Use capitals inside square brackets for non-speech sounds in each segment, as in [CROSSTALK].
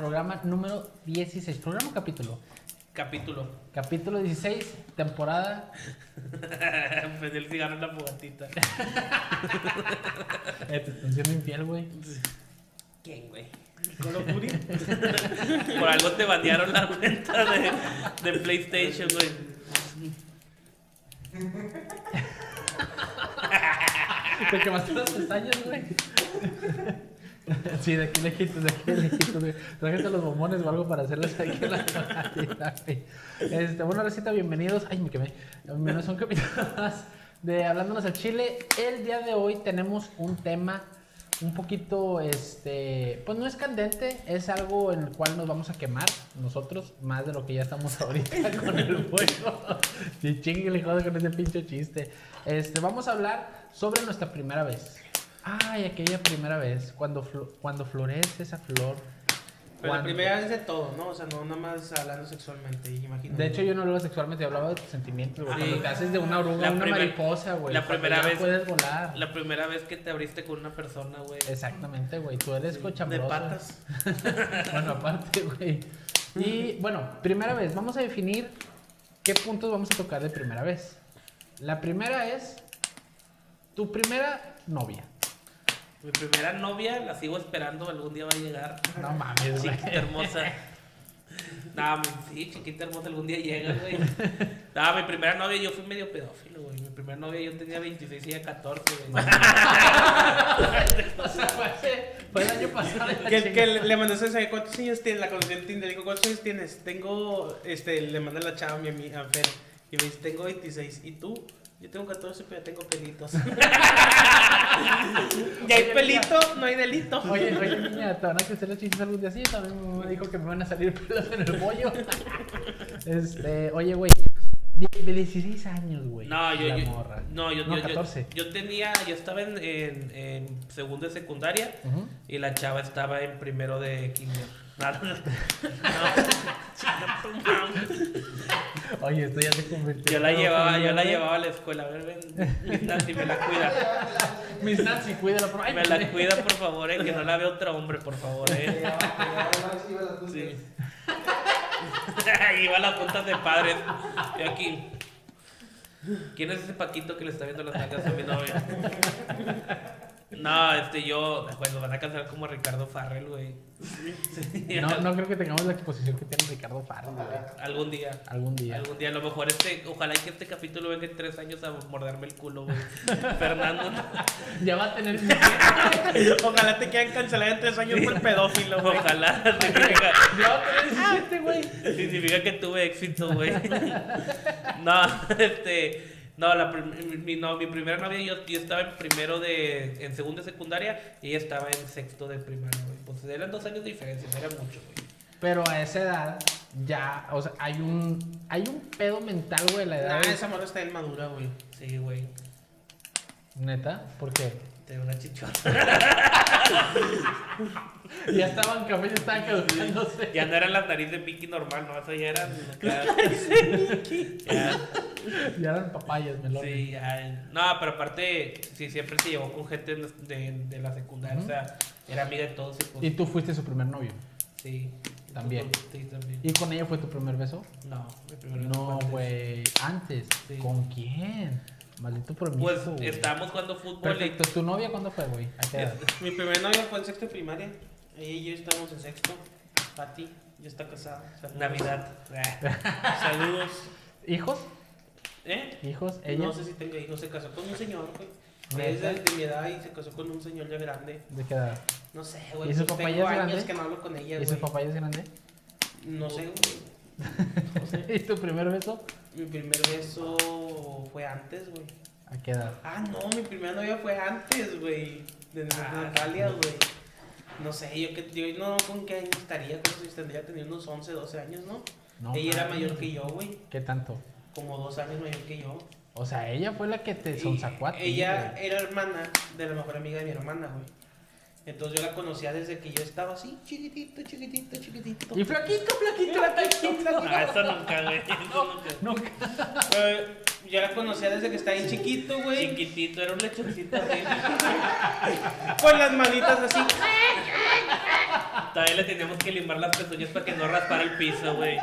programa número 16. ¿Programa o capítulo? Capítulo. Capítulo 16, temporada. [LAUGHS] Prendí el cigarro en la fogatita. [LAUGHS] Eh, te están siendo infiel, güey. ¿Quién, güey? ¿Call of Duty? Por algo te banearon la cuenta de, de PlayStation, güey. [LAUGHS] Te quemaste las pestañas, güey. [LAUGHS] Sí, de aquí lejitos, de aquí lejitos, güey. Trájate los bombones o algo para hacerles aquí en la. [LAUGHS] Este, bueno, recita, bienvenidos. Ay, me quemé. Bienvenidos capítulo [LAUGHS] más de Hablándonos al Chile. El día de hoy tenemos un tema un poquito, este, pues no es candente, es algo en el cual nos vamos a quemar nosotros más de lo que ya estamos ahorita con el fuego. Sí, chingue, le con ese pinche chiste. Este, vamos a hablar sobre nuestra primera vez. Ay, aquella primera vez, cuando, flo- cuando florece esa flor. Pero la primera vez de todo, ¿no? O sea, no nada más hablando sexualmente, imagino. De hecho, yo no hablaba sexualmente, yo hablaba de tus sentimientos, güey. Sí. Cuando te haces de una oruga, La una primer- mariposa, güey. la primera vez- puedes volar. La primera vez que te abriste con una persona, güey. Exactamente, güey. Tú eres De cochambroso. patas. [LAUGHS] bueno, aparte, güey. Y bueno, primera vez, vamos a definir qué puntos vamos a tocar de primera vez. La primera es tu primera novia. Mi primera novia la sigo esperando, algún día va a llegar. No mames, güey. Chiquita hermosa. No, mi- sí, chiquita hermosa, algún día llega, güey. No, mi primera novia, yo fui medio pedófilo, güey. Mi primera novia yo tenía 26 y ella 14, güey. [LAUGHS] O sea, fue, el año pasado. Que, que le le mandó ese ¿cuántos años tienes? La conocí en Tinder, le digo, ¿cuántos años tienes? Tengo, este, le mandé la chava a mi amiga, a Fer, y me dice, tengo 26, ¿y tú? Yo tengo 14, pero ya tengo pelitos. [LAUGHS] y hay pelito, no hay delito. Oye, oye, niña, te van a crecer los chistes algún día así. También mi mamá dijo que me van a salir pelos en el bollo. [LAUGHS] Este, oye, güey. De de 16 años, güey. No, yo, la yo, morra. no, yo, No, yo, yo- 14. yo tenía, yo estaba en, en, en segundo de secundaria y la chava estaba en primero de kinder. No, no, no. Oye, esto ya se convirtió. Yo la llevaba, yo la llevaba a la escuela. A ver, ven, Miss Nancy, me la cuida. Miss Nancy, cuídala por ahí. Me la cuida, por favor, eh, que no la vea otro hombre, por favor, eh. Sí. Ahí va las juntas [LAUGHS] de padres. Y aquí. ¿Quién es ese Paquito que le está viendo las nalgas a mi novia? No, este, yo. Pues lo van a casar como Ricardo Farrell, güey. Sí, No, no creo que tengamos la exposición que tiene Ricardo Farro, güey. Algún día. Algún día. Algún día, a lo mejor este, ojalá que este capítulo venga en tres años a morderme el culo, güey. [LAUGHS] Fernando, Ya va a tener. [LAUGHS] Ojalá te quieran cancelar en tres años por pedófilo, güey. ojalá significa, [LAUGHS] ya va a tener 17, güey. significa que tuve éxito, güey. No, este, no, la mi, no, mi primera novia, yo, yo estaba en primero de, en segundo de secundaria y ella estaba en sexto de primaria, güey. Pues eran dos años de diferencia, no era mucho, güey. Pero a esa edad, ya, o sea, hay un. Hay un pedo mental, güey, la edad. De- esa morra está en madura, güey. Sí, güey. Neta, ¿por qué? Una chichota. [LAUGHS] Ya estaban café, ya estaban caducándose. Ya no eran las narices de Mickey normal, no, eso ya eran. [LAUGHS] Ya, Ya eran papayas, melones. sí, ya. No, pero aparte, sí, siempre se llevó con gente de, de la secundaria, o sea, era amiga de todos y pues. Y tú fuiste su primer novio. Sí. También. Sí, también. ¿Y con ella fue tu primer beso? No, mi primera No, fue antes. güey. Antes. Sí. ¿Con quién? Maldito promiscuo. Pues güey. estábamos jugando fútbol Perfecto. ¿Tu novia cuándo fue, güey? Mi primer novio fue en sexto de primaria. Ella y yo estábamos en sexto. Pati, ya está casada. Saludos. Navidad. [LAUGHS] Saludos. ¿Hijos? ¿Eh? ¿Hijos? ¿Ella? No sé si tenga hijos. Se casó con un señor, güey. Es de, de mi edad y se casó con un señor ya grande. ¿De qué edad? No sé, güey. ¿Y su pues papá ya es años grande? que no hablo con ella, ¿Y su papá ya es grande? No sé, güey. ¿Y tu primer beso? Mi primer beso fue antes, güey. ¿A qué edad? Ah, no, mi primera novia fue antes, güey. De Ah, Natalia, güey. No sé, yo que yo no con qué años estaría, pues tendría tenido unos 11, 12 años, ¿no? No, ella era mayor que yo, güey. ¿Qué tanto? Como dos años mayor que yo. O sea, ella fue la que te sonsacó a ti, Ella era hermana de la mejor amiga de mi hermana, güey. Entonces yo la conocía desde que yo estaba así, chiquitito, chiquitito, chiquitito. Y flaquito, flaquito, flaquito. No, eso nunca, güey. [LAUGHS] Eso nunca. Nunca. Eh, yo la conocía desde que estaba bien chiquito, güey. Chiquitito, era un lechoncito así. [LAUGHS] Con las manitas así. Todavía le teníamos que limar las pezuñas para que no raspara el piso, güey.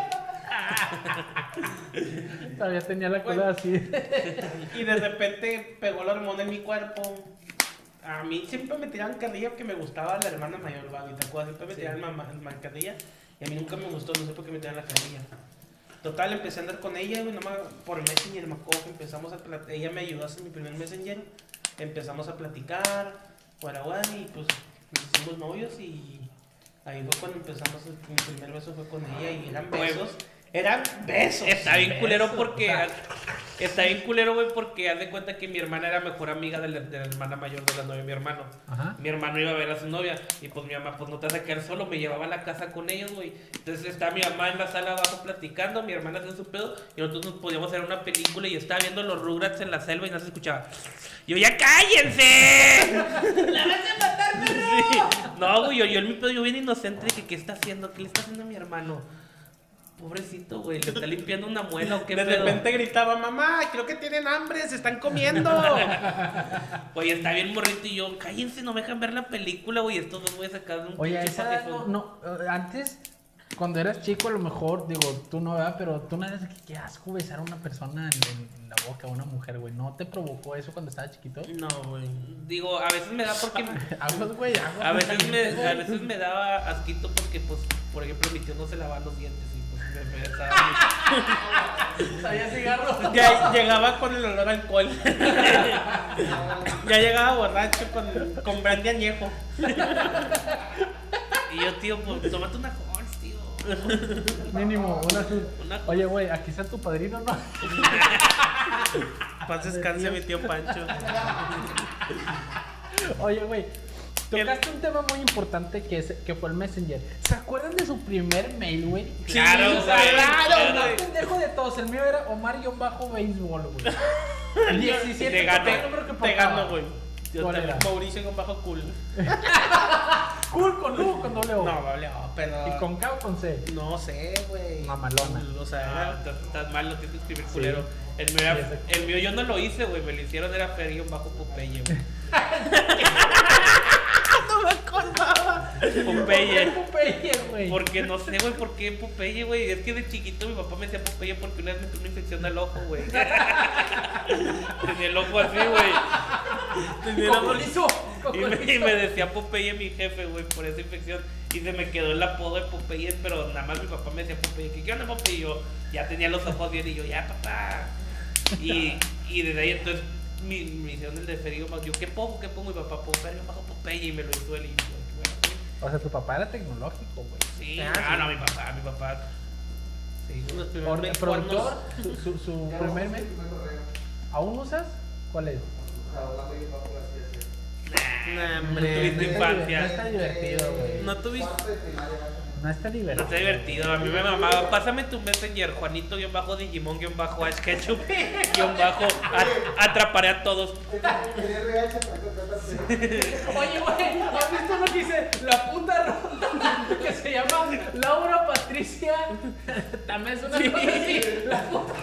Todavía tenía la cola así. [LAUGHS] Y de repente pegó la hormona en mi cuerpo. A mí siempre me tiraban carrilla porque me gustaba la hermana mayor. ¿Te acuerdas? Siempre me tiraban mamá, ma- carrilla. Y a mí nunca me gustó, no sé por qué me tiraban la carrilla. Total, empecé a andar con ella, güey, nomás por Messenger, me acuerdo que empezamos a platicar. Ella me ayudó a hacer mi primer Messenger. Empezamos a platicar, guaraguay, y pues nos hicimos novios y ahí fue cuando empezamos. Mi primer beso fue con ella y eran besos. Eran besos. Está bien culero porque. Está bien culero, güey, porque haz de cuenta que mi hermana era mejor amiga de la, de la hermana mayor de la novia de mi hermano. Ajá. Mi hermano iba a ver a su novia y pues mi mamá, pues no te vas a quedar solo, me llevaba a la casa con ellos, güey. Entonces está mi mamá en la sala abajo platicando, mi hermana haciendo su pedo y nosotros nos podíamos hacer una película y yo estaba viendo los Rugrats en la selva y no se escuchaba. Yo, ¡ya cállense! [LAUGHS] ¡La vas a matar, perro! No, güey, yo, yo en mi pedo, yo bien inocente de que qué está haciendo, qué le está haciendo a mi hermano. Pobrecito, güey, le está limpiando una muela o qué de pedo. repente gritaba, mamá, creo que tienen hambre, se están comiendo. [LAUGHS] Güey, está bien morrito y yo, cállense, no me dejan ver la película, güey. Estos dos voy a sacar de un Oye, pinche esa edad no, eh, antes, cuando eras chico, a lo mejor, digo, tú no, ¿verdad? Pero tú no eres que qué asco besar a una persona en, en la boca, a una mujer, güey. ¿No te provocó eso cuando estabas chiquito? No, güey. Digo, a veces me da porque. [LAUGHS] Aguas, güey, aguas. A veces me, a veces me daba asquito porque, pues, por ejemplo, mi tío no se lavaba los dientes Sabía cigarro. Ya llegaba con el olor a alcohol. ya llegaba borracho con, con brandy añejo. y yo, tío, pues, tómate una Halls, tío. Mínimo, una azul. Una- Oye, güey, aquí está tu padrino, ¿no? Paz descanse mi tío Pancho. Oye, güey. Tocaste un tema muy importante que, es, que fue el Messenger. ¿Se acuerdan de su primer mail, güey? Claro, Sí, güey, Claro, claro. el más pendejo de todos. El mío era Omar-Béisbol, güey. [LAUGHS] 17 Te ganó, el número que Te gano, güey. Yo ¿Cuál también. Mauricio con bajo cool. [LAUGHS] Cool con U, con doble O. No, oh, pero. ¿Y con K o con C? No sé, güey. Mamalona. O sea, Ah, estás mal, no tienes que escribir culero. El mío, el mío yo no lo hice, güey. Me lo hicieron, era Ferio bajo Popeye, güey. [LAUGHS] me acordaba. Popeye. Popeye, güey. Porque no sé, güey, por qué Popeye, güey. Es que de chiquito mi papá me decía Popeye porque una vez me tuvo una infección al ojo, güey. [LAUGHS] Tenía el ojo así, güey. Tenía la bolsa. Cocolizo. Y me, y me decía Popeye mi jefe, güey, por esa infección. Y se me quedó el apodo de Popeye, pero nada más mi papá me decía Popeye. ¿Qué, qué onda, Popeye? Y yo ya tenía los ojos bien y yo, ya, papá. Y, y desde ahí entonces mi, me hicieron el de Ferio. Yo, ¿qué pongo? ¿Qué pongo? Mi papá, pongo Ferio bajo Popeye y me lo hizo él. Y yo, bueno. O sea, tu papá era tecnológico, güey. Sí, Ah, ah, sí. no, mi papá, mi papá. Sí. Los Por- primeros productor, su, su, su [LAUGHS] primer mail. ¿Aún usas? ¿Cuál es? Nah, No hombre. tuviste No infancia. está divertido, güey. No tuviste. No está No divertido. está divertido, a mí me mamaba. Pásame tu messenger, Juanito, guion bajo Digimon, guion bajo Ash Ketchup, [LAUGHS] guion bajo atraparé a todos. Oye, güey, ¿has visto lo que dice la puta ronda que se llama Laura Patricia? También es una cosa así. La puta.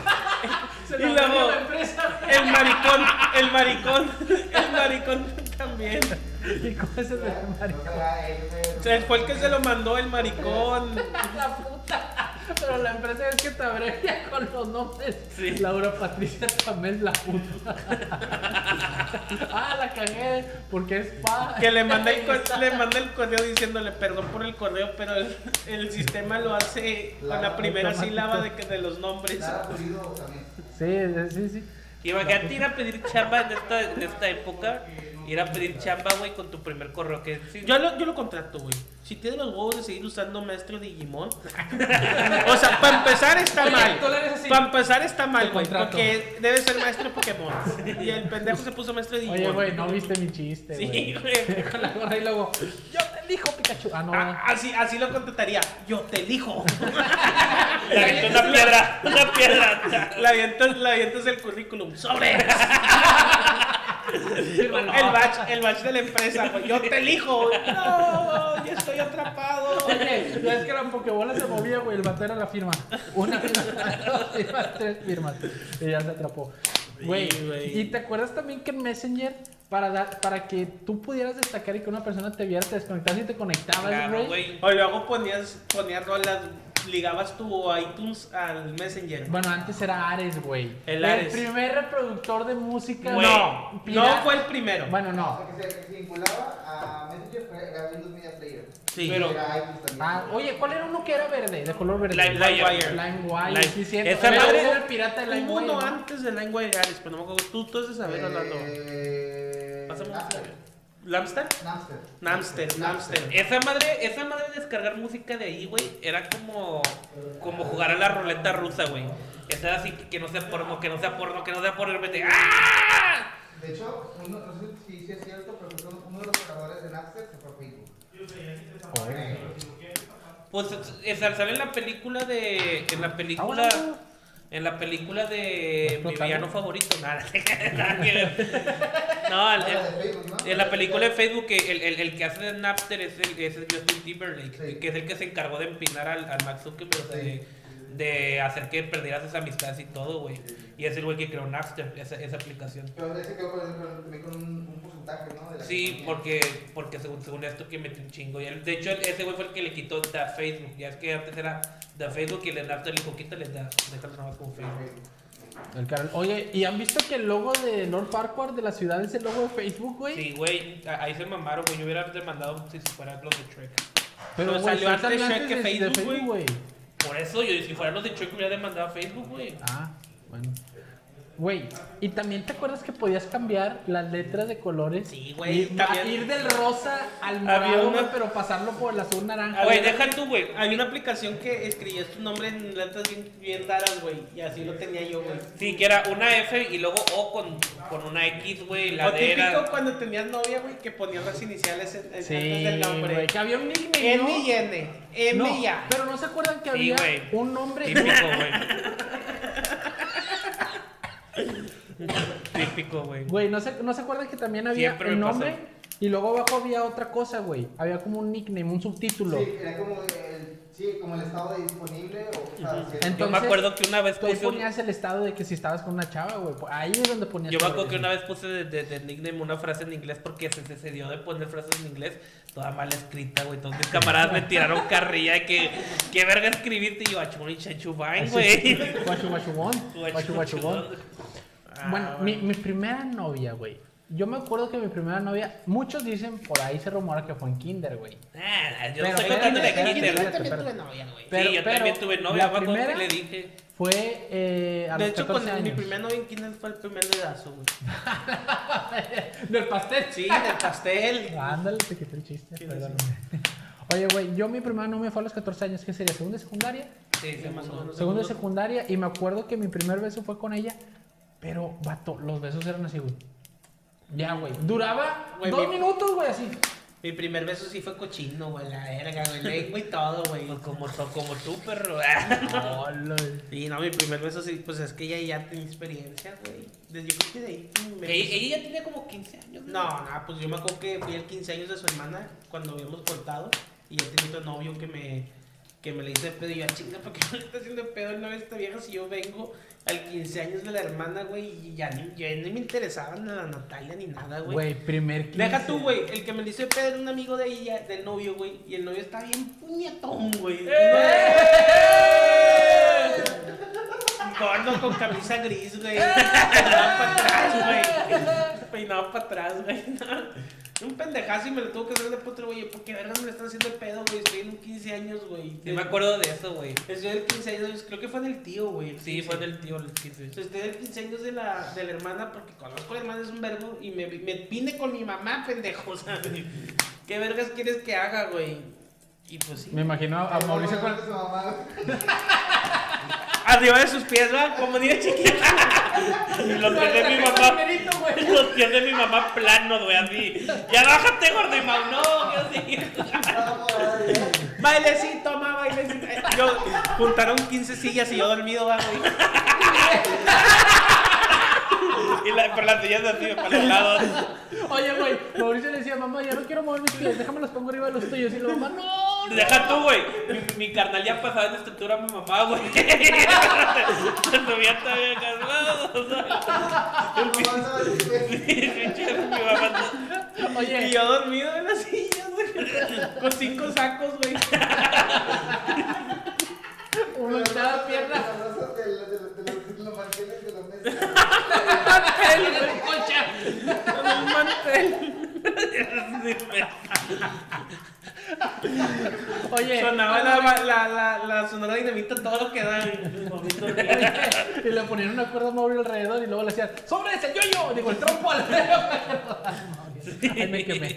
Se Y lo luego, la empresa. El maricón, el maricón, el maricón también. [LAUGHS] ¿Y cómo es el de maricón? O sea, fue el que se lo mandó el maricón. [LAUGHS] La puta. Pero la empresa es que te abrevia con los nombres. Sí. Laura Patricia también la puta. [LAUGHS] ah, la cagué. Porque es pa. Que le manda el, le manda el correo diciéndole perdón por el correo, pero el, el sistema lo hace con la primera automático. sílaba de, que- de los nombres. Sí, sí, sí. Imagínate ir a pedir chamba en esta, en esta época, ir a pedir chamba, güey, con tu primer correo. Que sí, Yo lo, yo lo contrato, güey. Si tiene los huevos de seguir usando maestro Digimon. [LAUGHS] o sea, para empezar está Oye, mal. le. Para empezar está mal, güey. Porque debe ser maestro Pokémon. Y el pendejo se puso maestro Digimon. Oye, güey, no viste mi chiste, Sí, güey. [LAUGHS] Con la gorra y luego, yo te elijo, Pikachu. Ah, no. Ah, así, así lo contrataría. Yo te elijo. [LAUGHS] Le aventó una piedra, una piedra. La avientas, la avientas el currículum. ¡Sobre! El batch, el batch de la empresa, güey. Yo te elijo, güey. No, ya estoy atrapado. Oye, ya es que la pokebola se movía, güey. El vato era la firma. Una [LAUGHS] firma, tres firmas. Y ya se atrapó. Güey, güey. ¿y te acuerdas también que en Messenger, para, dar, para que tú pudieras destacar y que una persona te viera, te desconectabas y te conectabas, Claro, güey? güey. O luego ponías, ponías rolas, ligabas tu iTunes al Messenger. Bueno, antes era Ares, güey. El Ares. primer reproductor de música. Güey, No, no pirata. fue el primero. Bueno, no. O sea, que se, vinculaba a Messenger fue- era Windows Media Player. Sí. Pero Pero- era iTunes también. Ah, oye, ¿cuál era uno que era verde? De color verde. Lime- LimeWire. LimeWire, Lime- sí, cierto. Esa madre- ese era el pirata de Hubo LimeWire. uno ¿no? antes de LimeWire Ares, pero no me acuerdo. Tú, tú has de saber, Orlando. Eh, Pásame un Napster. ¿Lamster? Napster, Napster. Esa madre, esa madre de descargar música de ahí, güey, era como, como jugar a la ruleta rusa, güey. Esa era así que, que no sea porno, que no sea porno, que no sea porno, y de repente, ¡ah! De hecho, uno, no sé si, si es cierto, pero uno de los creadores de Napster se fue a Facebook. Pues es- sale en la película de. En la película. En la película de mi villano favorito. Nada, nada que ver. No, el- Ah, en la película de Facebook, el, el, el que hace de Napster es el, es el Justin Timberlake, Sí. que es el que se encargó de empinar al, al Max Zuckerberg, de, de hacer que perdieras esas amistades y todo, güey. Y es el güey que creó Napster, esa, esa aplicación. Pero ese quedó con, con- con un, un porcentaje, ¿no? De la Sí, compañía. porque, porque según, según esto que metió un chingo. Y él- de hecho, ese güey fue el que le quitó The Facebook. Ya es que antes era The Facebook y el de Napster le dijo, quítale Da, déjalo nada más como Facebook. El Carol. Oye, ¿y han visto que el logo de Lord Farquhar de la ciudad es el logo de Facebook, güey? Sí, güey, ahí se mamaron, güey. Yo hubiera demandado si fuera los de Trek. Pero Pero güey, salió antes salió Shrek que Facebook, güey. Por eso, yo si fuera los de Trek hubiera demandado a Facebook, güey. Ah, bueno. Güey, y también te acuerdas que podías cambiar las letras de colores. Sí, güey, Ir, también. ir del rosa al Había morado, una- pero pasarlo por el azul naranja. Güey, deja tú, güey. Hay una aplicación que escribías tu nombre en letras bien, bien raras, güey. Y así lo tenía yo, güey. Sí, que era una F y luego O con, con una X, güey. La o típico era. cuando tenías novia, güey, que ponías las iniciales en, en- Sí, antes del nombre. güey, que había un nickname, M ¿no? y N. M No, y A. pero no se acuerdan que Sí, había un nombre. Típico, [LAUGHS] güey. [LAUGHS] Típico, güey. Güey, ¿no se, ¿no se acuerdan que también había Siempre el me nombre? pasa. Y luego abajo había otra cosa, güey. Había como un nickname, un subtítulo. Sí, era como el, sí, como el estado de disponible o cosas así. Entonces, Yo me acuerdo que una vez Tú ahí puse un- ponías el estado de que si estabas con una chava, güey. Ahí es donde ponías. Yo me todo acuerdo que una vez puse de, de- de nickname una frase en inglés porque se, se, se dio de poner frases en inglés toda mal escrita, güey. Todos mis camaradas me tiraron carrilla de que, ¿qué verga escribiste? Y yo, achun y chanchubain, güey. Guachu, guachubón. Guachu, guachubón. Ah, Bueno, mi, mi primera novia, güey. Yo me acuerdo que mi primera novia, muchos dicen, por ahí se rumora que fue en kinder, güey. Ah, yo Pero estoy espérate, contando de espérate, Kinder. Yo espérate, también tuve novia, güey. Pero- sí, yo pero también tuve novia, la primera- le dije. Fue eh, a De los hecho, 14 con mi años. primer novia en Kinder fue el primer dedazo, güey. [LAUGHS] Del pastel. Sí, del pastel. [LAUGHS] Ándale, te quité el chiste, Sí, perdóname. [LAUGHS] Oye, güey, yo mi primera novia fue a los 14 años, ¿qué sería? ¿Segunda de secundaria? Sí, Sí, más o menos. Segunda de secundaria, y me acuerdo que mi primer beso fue con ella, pero, vato, los besos eran así, güey. Ya, güey. Duraba Güey, dos mi- minutos, güey, así. Mi primer beso sí fue cochino, güey. La verga, güey. Lengua y todo, güey. Como, como tú, perro. [LAUGHS] Hola. Y no, mi primer beso sí, pues es que ella ya tenía experiencia, güey. Desde yo creo que de ahí me ella, ella ya tenía como 15 años. No, no, pues yo me acuerdo que fui el 15 años de su hermana cuando habíamos cortado y ya tenía otro novio que me, que me le hizo de pedo y yo, "Ah, chinga, ¿por qué me le está haciendo pedo el novio de esta vieja si yo vengo al 15 años de la hermana, güey? Y ya ni, ya ni me interesaban a la Natalia ni nada, güey. Güey, primer 15. Deja tú, güey, el que me le hizo pedo era un amigo de ella, del novio, güey, y el novio está bien puñetón, güey. Gordo con camisa gris, güey. [LAUGHS] Peinado para atrás, güey. Peinado para atrás, güey. Un pendejazo y me lo tuvo que hacer de puto, güey. ¿Por qué vergas me le están haciendo de pedo, güey? Estoy en un 15 años, güey. Sí, me acuerdo de eso, güey. Estoy del 15 años, creo que fue del tío, güey. el Sí, 15. fue del tío el 15. Entonces, estoy del 15 años de la, de la hermana porque conozco a la hermana, es un verbo. Y me, me vine con mi mamá, pendejo. [LAUGHS] ¿qué vergas quieres que haga, güey? Y pues sí. Me imagino a, a Mauricio con. Su mamá. Arriba de sus pies, ¿va? Como niña chiquita. [LAUGHS] Y los pies de mi mamá. Los pies de mi mamá planos, güey, así. Ya bájate, gordo y mau. No, que así. Bailecito, mamá, bailecito. Yo juntaron 15 sillas y yo dormido, va, güey. Y la, pero las sillas así, para los lados. Oye, güey, Mauricio le decía, mamá, ya no quiero mover mis pies, déjame los pongo arriba de los tuyos. Y la mamá, no. Deja tú, güey. Mi, mi carnal ya pasaba en estatura a mi mamá, güey. [LAUGHS] Se subía todavía casado. O sea, [LAUGHS] el pinche mi mamá. Y Oye, yo dormido en la silla, güey. Con cinco sacos, güey. [LAUGHS] uno en cada pierna. Los brazos de los- de los- de de manteles de los meses. Con un mantel. Oye, Sonaba la, la, la, la sonora dinamita todo lo que da. [LAUGHS] y le ponían una cuerda a Mauri alrededor y luego le decían, ¡sobre ese yo-yo! Digo, el trompo al Ay, me quemé.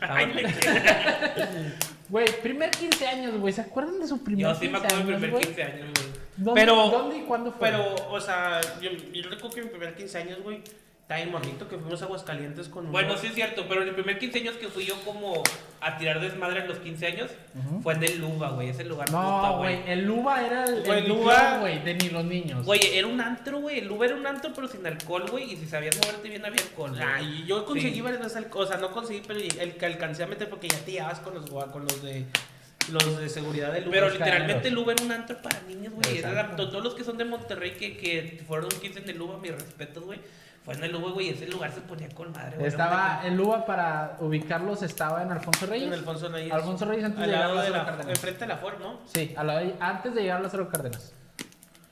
Ay, me quedé. Güey, primer 15 años, güey. ¿Se acuerdan de su primer Yo sí me 15 acuerdo de mi años, primer güey? 15 años, güey. ¿Dónde, Pero- ¿Dónde y cuándo fue? Pero, o sea, yo, yo recuerdo que mi primer 15 años, güey, estaba bien morrito, que fuimos a Aguascalientes con Bueno, unos- sí es cierto, pero en el primer 15 años que fui yo como a tirar desmadre en los 15 años, fue en el Luba, güey, ese lugar No, güey, el Luba era el, Güey, el Luba- güey, de ni los niños. Güey, era un antro, güey, el Luba era un antro pero sin alcohol, güey, y si sabías moverte bien había alcohol. güey. Ay, yo conseguí Sí. varias veces, alcohol, o sea, no conseguí, pero el que alcancé a meter porque ya te llevabas con los, con los de los de seguridad del Pero Uber. literalmente caneros. el Uber era un antro para niños, güey. Todos los que son de Monterrey que, que fueron 15 en el Uber, mis respetos, güey. Fue en el Uber, güey, ese lugar se ponía con madre, güey. Estaba, el Luba para ubicarlos estaba en Alfonso Reyes. En Alfonso Reyes. Alfonso Reyes antes Al de llegar a Lázaro la, Cárdenas. enfrente de la Ford, ¿no? Sí, a la- antes de llegar a Lázaro Cárdenas.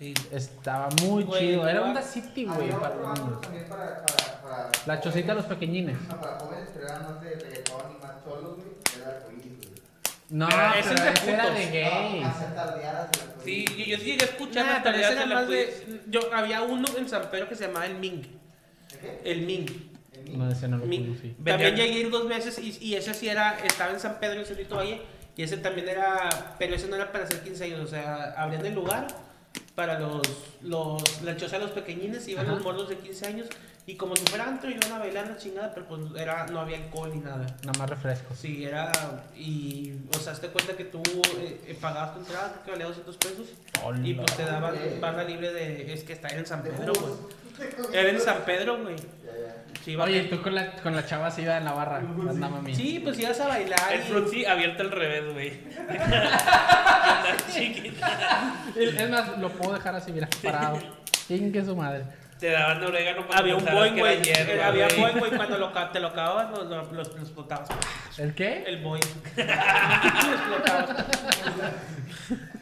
Sí. Estaba muy Güey, chido. Era onda city, güey, Había para para, para, para La chocita de los pequeñines. No, para jóvenes, pero era más de reggaetón y más cholos, güey. Era arcoíris, güey. No, Pero pero ese es de ese era putos. de No, hacer tardeadas del arcoíris. Sí, yo, yo sí llegué a escuchar Nah, las pero ese tareas era de la más de, yo había uno en San Pedro que se llamaba el Ming. ¿De qué? El Ming. No, ese no lo Ming. conocí. También Vendían- llegué a ir dos veces y, y ese sí era, estaba en San Pedro en Cerrito Valle y ese también era, pero ese no era para hacer 15 años, o sea, abrían el lugar para los, los, la choza de los pequeñines, iban Ajá. los morros de 15 años y como si fuera antro iban a bailar la chingada, pero pues era, no había alcohol ni nada. Nada más refrescos. Sí, era, y, o sea, hazte cuenta que tú eh, eh, pagabas tu entrada, creo que valía 200 pesos y pues te daban barra libre de, es que está en San Pedro, güey. Era en San Pedro, güey. Sí, Oye, tú con la, con la chava se iba en la barra. Anda, mami. Sí, pues ibas a bailar. El y- frutzi abierto al revés, güey. [LAUGHS] [LAUGHS] Chiquita. Es más, lo puedo dejar así, mira, parado. Chingue su madre. Te daban orégano para Había un Boeing, que era güey. hierba, Había güey. Boeing, güey. Cuando lo, te lo acababas, lo, lo, lo- lo explotabas. ¿El qué? El Boeing. [LAUGHS] lo explotabas.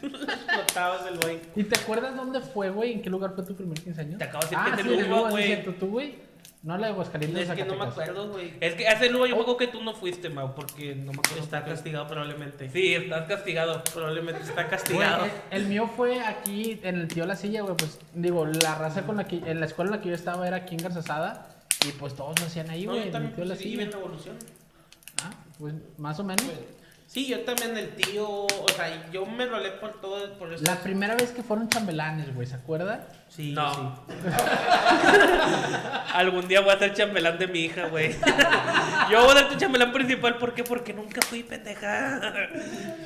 lo explotabas el Boeing. ¿Y te acuerdas dónde fue, güey? ¿En qué lugar fue tu primer 15 años? Te acabo de decir ah, que sí, Luba, sí, güey. ¿Tú, güey? No, la de Aguascalientes, Es que no me acuerdo, güey. Es que hace luego yo me acuerdo que tú no fuiste, Mau, porque no me acuerdo. Está castigado probablemente. Sí, estás castigado. Probablemente está Güey, castigado. el, el mío fue aquí en el tío La Silla, güey. Pues digo, la raza con la que, en la escuela en la que yo estaba era aquí en Garzasada. Y pues todos lo hacían ahí, No, güey, en el tío La pues, Silla. en Revolución. Ah, pues más o menos. Sí, yo también el tío, o sea, yo me rolé por todo, por eso. La primera vez que fueron chambelanes, güey, ¿se acuerda? Sí, No. sí. [LAUGHS] Algún día voy a ser chambelán de mi hija, güey. [LAUGHS] Yo voy a ser tu chambelán principal, ¿por qué? Porque nunca fui pendeja.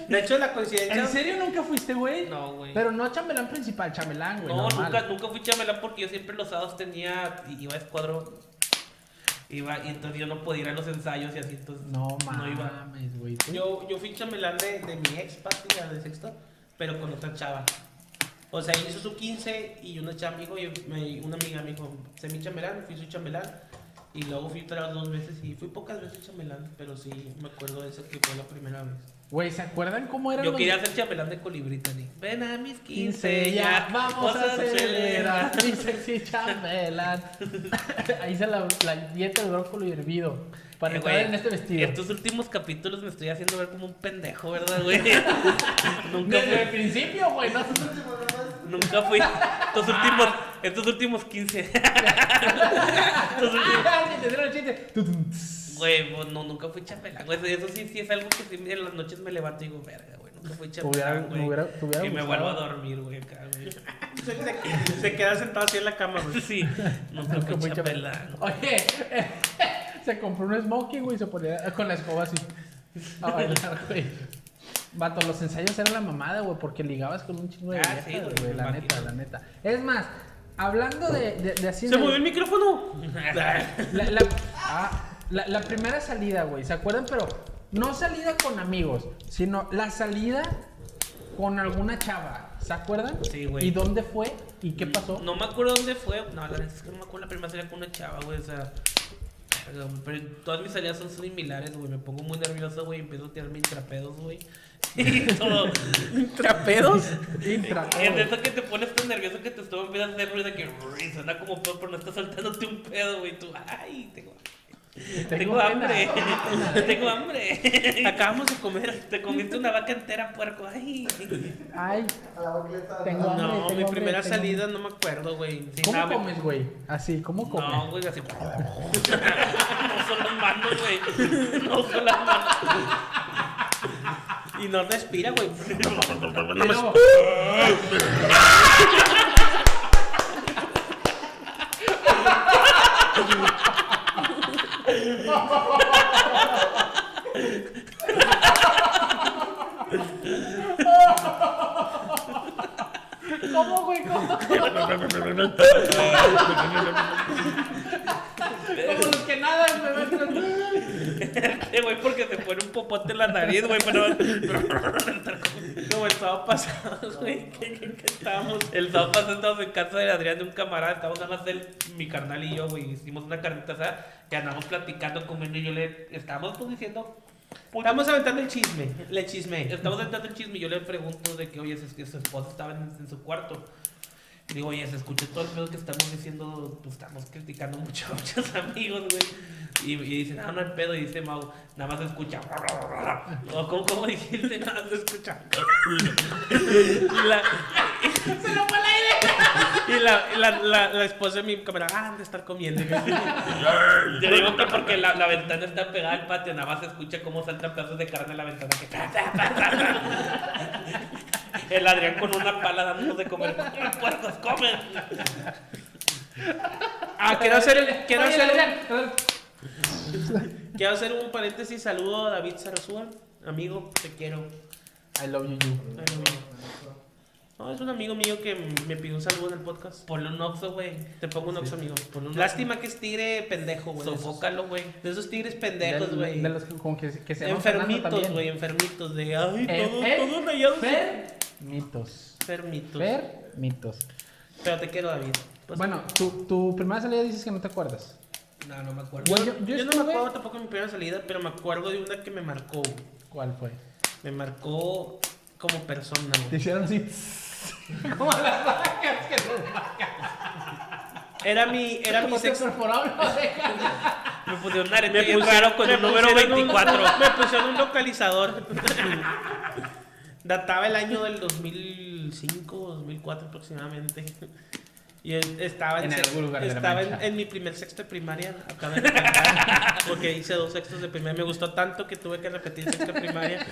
De hecho, la coincidencia. ¿En serio nunca fuiste, güey? No, güey. Pero no chambelán principal, chambelán, güey. No, normal. nunca, nunca fui chambelán porque yo siempre los sábados tenía, iba a escuadrón. Iba, y entonces yo no podía ir a los ensayos y así, entonces No no iba. mames. ¿tú? Yo, yo fui chambelán de, de mi ex patria de sexto, pero con otra chava. O sea, hizo su 15 y una chava me dijo, una amiga me dijo, sé mi chambelán, fui su chambelán. Y luego fui otras dos veces y fui pocas veces chambelán, pero sí me acuerdo de eso que fue la primera vez. Güey, ¿se acuerdan cómo eran Yo los quería ser chambelán de colibrí, Tani. Ven a mis 15 15 ya, vamos a acelerar. mi sexy chambelán. Ahí se la, la dieta de brócoli hervido. Para Eh, entrar en este vestido. Estos últimos capítulos me estoy haciendo ver como un pendejo, ¿verdad, güey? [LAUGHS] nunca, Desde el principio, güey, no nunca fui. Estos últimos, estos últimos 15. [LAUGHS] Estos últimos- Güey, pues, no, nunca fui chambelán, güey. Eso sí, sí es algo que sí, en las noches me levanto y digo, verga, güey. Nunca fui chambelán, güey. Y me gustado. vuelvo a dormir, güey, acá, güey. [LAUGHS] Se, se- queda sentado así en la cama, güey. Sí, nunca Nunca fui fui chambelán. Oye, [LAUGHS] se compró un smoking, güey, y se ponía con la escoba así a bailar, [LAUGHS] güey. Vato, los ensayos eran la mamada, güey, porque ligabas con un chingo de Ah, viejas, sí, güey, la imagino. neta, la neta. Es más, hablando de, de, de así. ¿Se de- movió el micrófono? La, la- ah, la- la primera salida, güey, ¿se acuerdan? Pero no salida con amigos, sino la salida con alguna chava, ¿se acuerdan? Sí, güey. ¿Y dónde fue? ¿Y qué pasó? No me acuerdo dónde fue. No, la verdad es que no me acuerdo la primera salida con una chava, güey. O sea. güey, Pero todas mis salidas son similares, güey. Me pongo muy nervioso, güey. Empiezo a tirarme intrapedos, güey. [LAUGHS] Y todo. ¿Trapedos? [LAUGHS] Intra- Es de eso que te pones tan nervioso que tu estómago empieza a hacer ruido que suena como pedo, pero no estás soltándote un pedo, güey. Tú, ay, tengo, hambre. tengo hambre. Acabamos de comer. Te comiste una vaca entera, puerco. Ay. Ay, A la boqueta. Tengo hambre, No, tengo mi hambre, primera tengo salida no me acuerdo, güey. Sí, ¿cómo sabe. comes, güey? Así, ¿cómo comes? No, güey, así. no son las manos, güey. No son las manos. Y no respira, güey. Luego- ¿Cómo, güey? ¿Cómo? [LAUGHS] Como los que nadan, me Eh, güey, porque te pone un popote en la nariz, güey, pero. Como el sábado pasado, güey. Que, que- que estábamos. El sábado pasado estábamos en casa de Adrián, de un camarada. Estábamos nada más él, mi carnal y yo, güey. Hicimos una carnita asada. Y andamos platicando, comiendo. Y yo le. Estábamos pues diciendo. Estamos aventando el chisme. Le chisme. Estamos entrando el chisme y yo le pregunto de que, oye, es que su esposa estaba en, en su cuarto. Digo, oye, se escucha todo el pedo que estamos diciendo, pues estamos criticando mucho a muchos [LAUGHS] amigos, güey. Y, y dice, no, no hay pedo. Y dice Mau, nada más se escucha. [LAUGHS] O, ¿cómo, ¿Cómo dijiste? Nada más se escucha. [LAUGHS] y la, ¡Se lo fue al aire! Y la, la, la, la esposa de mi cámara, ah, han de estar comiendo. Yo digo que porque la, la ventana está pegada al patio, nada más se escucha cómo saltan pedazos de carne a la ventana. Que... El Adrián con una pala dándonos de comer. ¡Puercos, comen! Ah, quiero hacer, quiero Oye, hacer, Adrián, quiero hacer un paréntesis. Saludo a David Sarasúa. Amigo, te quiero. I love you, you. Ay, no, amigo. No, es un amigo mío que me pidió un saludo en el podcast. Ponle un oxo, güey. Te pongo un oxo, amigo. Ponle un Lástima que es tigre pendejo, güey. Sofócalo, güey. De esos tigres pendejos, güey. De los que, como que, que se Enfermitos, güey, enfermitos. De, ay, Eh, todos, eh, todos rayados. Fer, mitos. Enfermitos. Fer, mitos. Pero te quiero, David. Pues, Bueno, tu, tu primera salida dices que no te acuerdas. No, no me acuerdo. Yo, yo- yo yo no estuve- me acuerdo tampoco de mi primera salida, pero me acuerdo de una que me marcó. ¿Cuál fue? Me marcó como persona, Te güey. hicieron así. [LAUGHS] Como las vacas que nos Era mi, era mi oreja. Me pusieron un arete Me pusieron- raro con el número pusieron un- 24. [LAUGHS] me pusieron un localizador. Databa el año del 2005 o 2004 aproximadamente. Y estaba en, En lugar de la estaba en, en mi primer sexto de primaria. Acabo de porque hice dos sextos de primaria. Me gustó tanto que tuve que repetir sexto de primaria.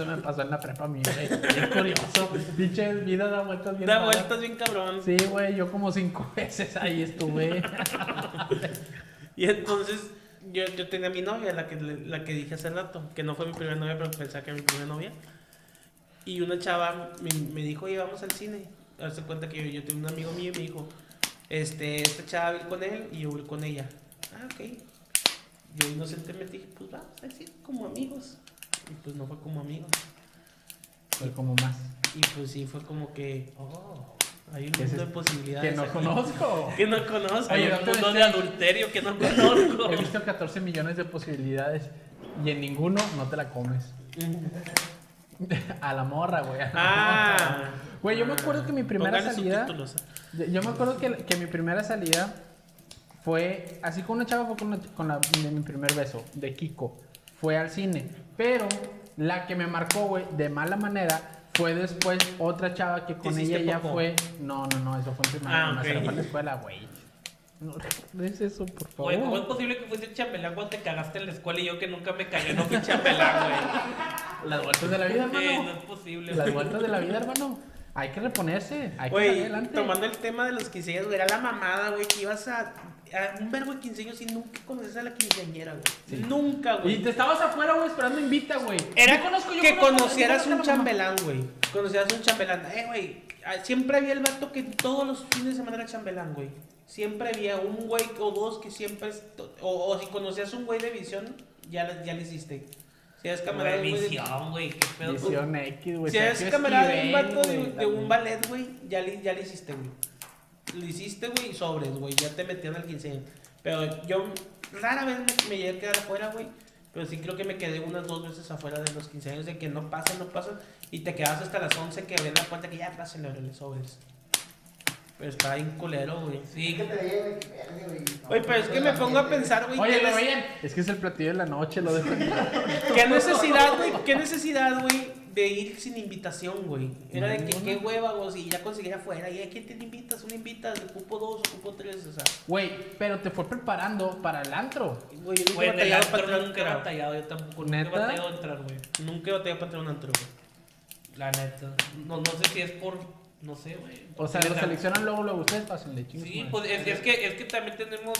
Eso me pasó en la prepa a mí, güey. Bien curioso. Pinche vida da vueltas bien. Da raras. vueltas bien cabrón. Sí, güey, yo como cinco [LAUGHS] veces ahí estuve. Y entonces yo, yo tenía a mi novia, la que, la que dije hace rato, que no fue mi primera novia, pero pensaba que era mi primera novia. Y una chava me, me dijo, oye, vamos al cine. Darse cuenta que yo, yo tengo un amigo mío y me dijo, este, esta chava ir con él y yo voy con ella. Ah, ok. Yo inocentemente dije, pues vamos a decir como amigos. Y pues no fue como amigos. Fue como más. Y pues sí, fue como que, oh, hay un ¿Qué es mundo de posibilidades. Que no aquí. conozco. [LAUGHS] Que no conozco. Hay ¿dónde un mundo de adulterio que no conozco. He visto 14 millones de posibilidades y en ninguno no te la comes. [LAUGHS] A la morra, güey. Ah. Güey, yo me acuerdo que mi primera salida. Yo me acuerdo que, que mi primera salida fue así con una chava, fue con, con la, de mi primer beso, de Kiko. Fue al cine. Pero la que me marcó, güey, de mala manera, fue después otra chava que con ella ya popó? fue. No, no, no, eso fue en primaria. Ah, no, ok. se fue en la escuela, güey. No recuerdes eso, por favor. Güey, ¿cómo es posible que fuiste chambelán cuando te cagaste en la escuela y yo que nunca me cagué no fui chambelán, güey? Las vueltas de la vida, Sí, no hermano. es posible. Las vueltas de la vida, hermano. Hay que reponerse. Hay que salir adelante. tomando el tema de los quisillas, güey, era la mamada, güey, que ibas a... a un verbo de 15 años y nunca conoces a la quinceañera, güey. Sí. Nunca, Y güey. te estabas afuera, güey, esperando invita, güey. Era Yo conozco, yo que conozco, conocieras un chambelán, güey. Conocieras un chambelán. Eh, güey. ah, Siempre había el vato que todos los fines de semana era chambelán, güey. Siempre había un güey o dos que siempre. O, o si conocías un güey de visión, ya, ya le hiciste. Si eres camarada de Visión, güey, qué pedo. Visión X, güey. Si Sergio camarada de un vato de, un ballet, güey, ya le, ya le hiciste, güey. Lo hiciste, güey, y sobres, güey. Ya te metían al 15 años. Pero yo rara vez me, me llegué a quedar afuera, güey. Pero sí creo que me quedé unas dos veces afuera de los 15 años de que no pasan, no pasan. Y te quedas hasta las 11 que abrían la puerta que ya pasen los sobres. Pero está bien culero, güey. Sí, que te lleve, que verde, güey. No, Oye, pero es que me pongo a pensar, güey. Oye, ¿qué lo veían. Es que es el platillo de la noche, lo dejo. [LAUGHS] ¿Qué necesidad, güey? ¿Qué necesidad, güey, de ir sin invitación, güey? Era de que qué hueva, güey, si ya conseguí afuera. ¿Y a quién te invitas? Una invitas, ocupo dos, ocupo tres, o sea. Güey, pero te fue preparando para el antro. Güey, yo nunca he batallado para entrar nunca he batallado, yo tampoco. Nunca he batallado a entrar, güey. Nunca he batallado para entrar a un antro, güey. La neta. No, no sé si es por. No sé, güey. O sea, lo seleccionan luego, luego ustedes pasan de chingos. Sí, madre. pues es, es que, es que también tenemos.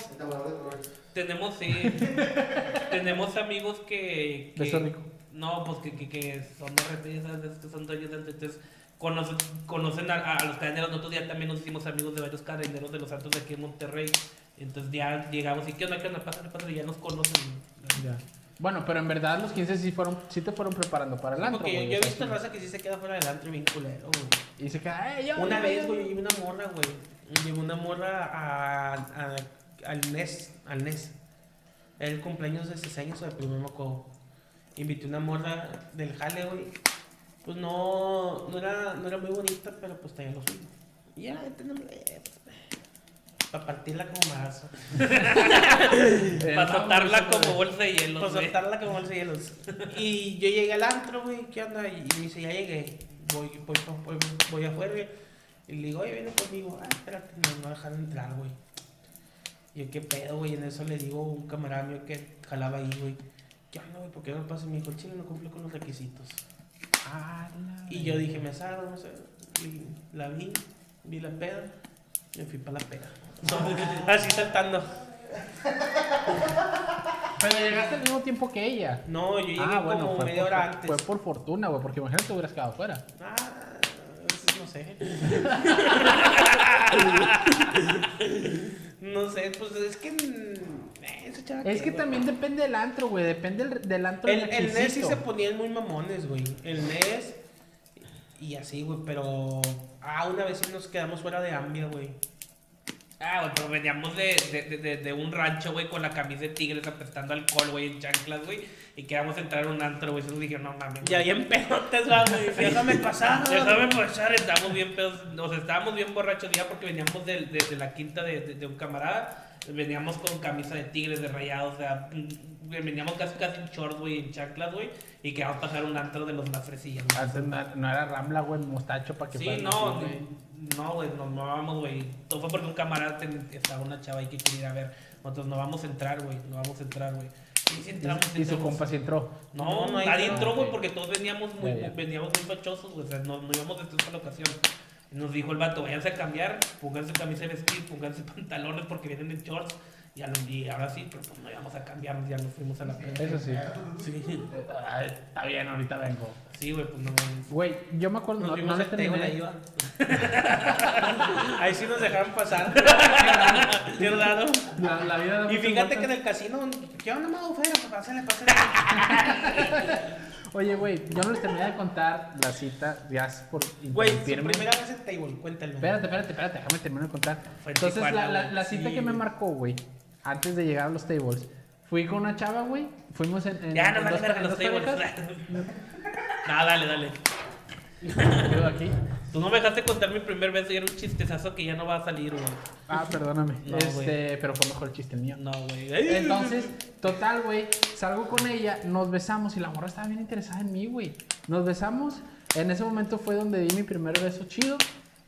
Tenemos, sí. [LAUGHS] tenemos amigos que. que rico. No, pues que, que, que son de RP, ¿sabes? Que son dueños de Entonces, conocen, conocen a, a los cadeneros. Nosotros ya también nos hicimos amigos de varios cadeneros de los santos de aquí en Monterrey. Entonces ya llegamos y ¿qué onda? ¿Qué onda? Pásale, pásale, ya nos conocen. Ya. Bueno, pero en verdad los 15 sí, fueron, sí te fueron preparando para el antro, Porque yo, güey, yo he visto sí. raza que sí se queda fuera del antro bien culero, güey. Y se queda, ¡eh, yo! Una yo, vez, yo". güey, yo llevé una morra, güey. Llevé una morra a, a- al NES, al NES. Era el cumpleaños de 6 años o de primer moco. Invité una morra del jale, güey. Pues no, no era, no era muy bonita, pero pues tenía lo suyo. Y ya, tenemos, eh, pues, para partirla como mazo. Para soltarla como bolsa de hielo. Para soltarla como bolsa de hielos. Y yo llegué al antro, güey, ¿qué onda? Y me dice, ya llegué. Voy, voy, voy, voy afuera, güey. Y le digo, oye, viene conmigo. Ah, espérate, no me dejar entrar, güey. Y yo, ¿qué pedo, güey? En eso le digo a un camarada mío que jalaba ahí, güey. ¿Qué onda, güey? ¿Por qué no pasa? Y me dijo, chile no cumple con los requisitos. Ah, la Y yo dije, me salgo, no sé. Y la vi, vi la peda. Y me fui para la peda. Así saltando. Pero llegaste al mismo tiempo que ella. No, yo llegué ah, bueno, como fue media por, hora antes. Fue por fortuna, güey, porque imagínate te hubieras quedado fuera. Ah, no sé. [LAUGHS] no sé, pues es que. eh, Es que también depende del antro, güey, depende del, del antro El, el NES sí se ponían muy mamones, güey. El NES. Y así, güey, pero. Ah, una vez sí nos quedamos fuera de Ambia, güey. Ah, güey, pero veníamos de, de, de, de- de un rancho, güey, con la camisa de tigres apestando alcohol, güey, en chanclas, güey. Y queríamos entrar a un antro, güey. Entonces dije, no mames. Ya bien pedotes, güey. Déjame pasar. Déjame pasar, estábamos bien pedos, o sea, estábamos bien borrachos ya porque veníamos de, de- de la quinta de, de- de un camarada, veníamos con camisa de tigres, de rayados, o sea, mm, veníamos casi casi en shorts, güey, en chanclas, güey, y queríamos pasar un antro de los más. Antes no, no era Rambla, güey, mostacho para que Sí, no, güey. No, güey, nos movamos, güey. Todo fue porque un camarada ten- estaba una chava ahí que quería ir a ver. Nosotros no vamos a entrar, güey, no vamos a entrar, güey. Y sí entramos, Y, y su compa sí entró. No, No, no nadie entró, entró, güey, ok. porque todos veníamos muy, Ya, ya. veníamos muy fachosos, güey. O sea, no, no íbamos de la ocasión. Y nos dijo el vato, váyanse a cambiar, pónganse camisa de vestir, pónganse [LAUGHS] pantalones porque vienen en shorts. Y, a lo- y ahora sí, pero pues no íbamos a cambiarnos, ya nos fuimos a la peda. Eso sí. Sí, ay, está bien, ahorita vengo. sí, güey, pues no. Güey, yo me acuerdo, Nos no, vimos no le al table ahí, va. [LAUGHS] Ahí sí nos dejaron pasar. [LAUGHS] Qué raro. La, la vida da Y fíjate que en el casino, ¿qué onda? Fuera, pues, pásale, pásale. [LAUGHS] Oye, güey, yo no les terminé de contar la cita, ya es por Güey, su interrumpirme. primera vez en table, cuéntale. Espérate, espérate, espérate, déjame terminar de contar. Fue en Entonces, Tijuana, la, la, güey. la cita Sí, que me güey. marcó, güey, antes de llegar a los tables, fui con una chava, güey. Fuimos en. en Ya, no dos- verga los tables. [LAUGHS] No, dale, dale. Yo aquí. Tú no me dejaste contar mi primer beso y era un chistezazo que ya no va a salir, güey. Ah, perdóname. No, este, pero fue mejor el chiste el mío. No, güey. Entonces, total, güey, salgo con ella, nos besamos y la morra estaba bien interesada en mí, güey. Nos besamos. En ese momento fue donde di mi primer beso chido.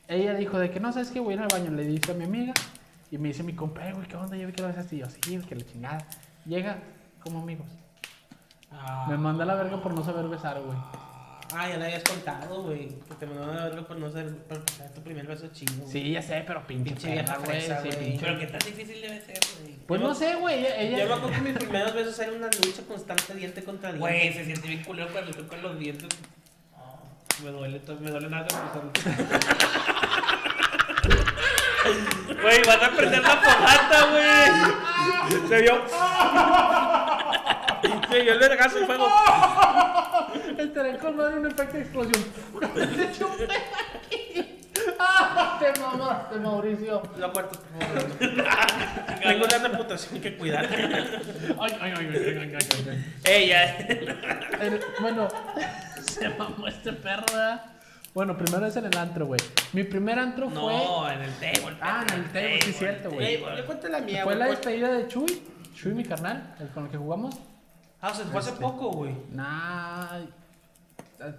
Ella dijo de que no, ¿sabes qué? Voy a ir al baño. Le dije a mi amiga y me dice mi compa, "Eh, güey, ¿qué onda? Yo vi que lo besaste. Y yo, sí, que la chingada. Llega como amigos. Ah. Me manda a la verga por no saber besar, güey. Ah, ya le habías contado, güey. Que te mandaron a verlo por no ser, por pasar tu primer beso güey. Sí, ya sé, pero pinche, Pinche vieja güey. sí, pinche- Pero qué tan difícil debe ser, güey. Pues no sé, güey. Ella, Yo me ella- acuerdo que mis primeros besos eran una lucha constante diente contra diente. Güey, se siente bien culero cuando le tocan los dientes. Me duele, me duele nada. [LAUGHS] Güey, vas a prender la fogata, güey. Se vio. Se vio el vergazo y fuego. Estaré con madre un efecto de explosión. [LAUGHS] ¡Ah! Te mamaste, Mauricio. Lo cuarto, por [LAUGHS] favor. Tengo una reputación que cuidar. Ay, ay, ay, ay, ay, ay, ay. Ey, ya. El- bueno, [LAUGHS] se mamó este perro, ¿verdad? Bueno, primero es en el antro, güey. Mi primer antro fue. No, en el table. Ah, en el table, sí, cierto, güey. Yo cuento la mía, Fue güey. la Fue- despedida de Chuy. Chuy, mi carnal, el con el que jugamos. Ah, o sea, fue hace Este. poco, güey. Nah.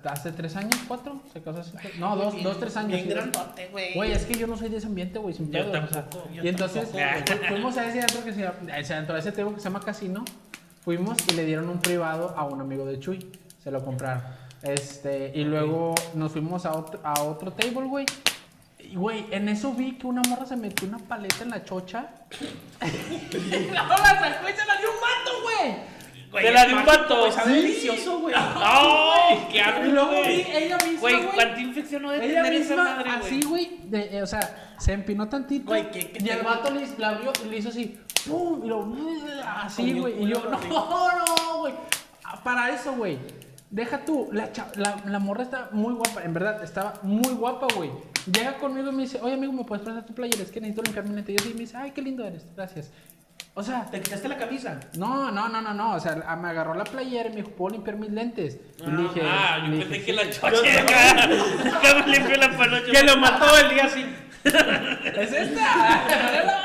Hace tres años, cuatro. Se casó hace tres- No, dos, dos, tres años. Bien grandote, güey. Güey, es que yo no soy de ese ambiente, güey, sin pedo. o sea, y entonces tampoco, fu- fuimos a ese antro que se llama, antro, a ese table que se llama Casino. Fuimos y le dieron un privado a un amigo de Chuy. Se lo compraron. Este, y luego nos fuimos a otro, a otro table, güey. Y, güey, en eso vi que una morra se metió una paleta en la chocha. [LAUGHS] y la sacó y se la dio un vato, güey. Te la dio un vato. Güey, sabe delicioso, güey. [LAUGHS] ¡Ay! ¡Qué asco, Y luego vi güey! ella misma, Güey, güey. ¿cuánta infección no debe Ella tener esa madre, así, güey? güey, de- eh, o sea, se empinó tantito. Güey, ¿qué- qué y el vato le, la abrió y le hizo así, ¡pum! Y lo, [LAUGHS] así, güey. Y yo, no, güey. no, güey. Para eso, güey. Deja tú, la, cha- la, la morra está muy guapa, en verdad, estaba muy guapa, güey. Llega conmigo y me dice, oye, amigo, ¿me puedes prestar tu playera? Es que necesito limpiar mi lente. Y yo sí, y me dice, ay, qué lindo eres, gracias. O sea, ¿Te quitaste la camisa? no, no, no, no, no. O sea, me agarró la playera y me dijo, ¿puedo limpiar mis lentes? Y le dije, Ah, yo pensé dije, que la chocheca. [LAUGHS] Nunca me limpió la panocha. Que lo mató el día así. [LAUGHS] ¡Es esta! [LAUGHS] ¡Me la!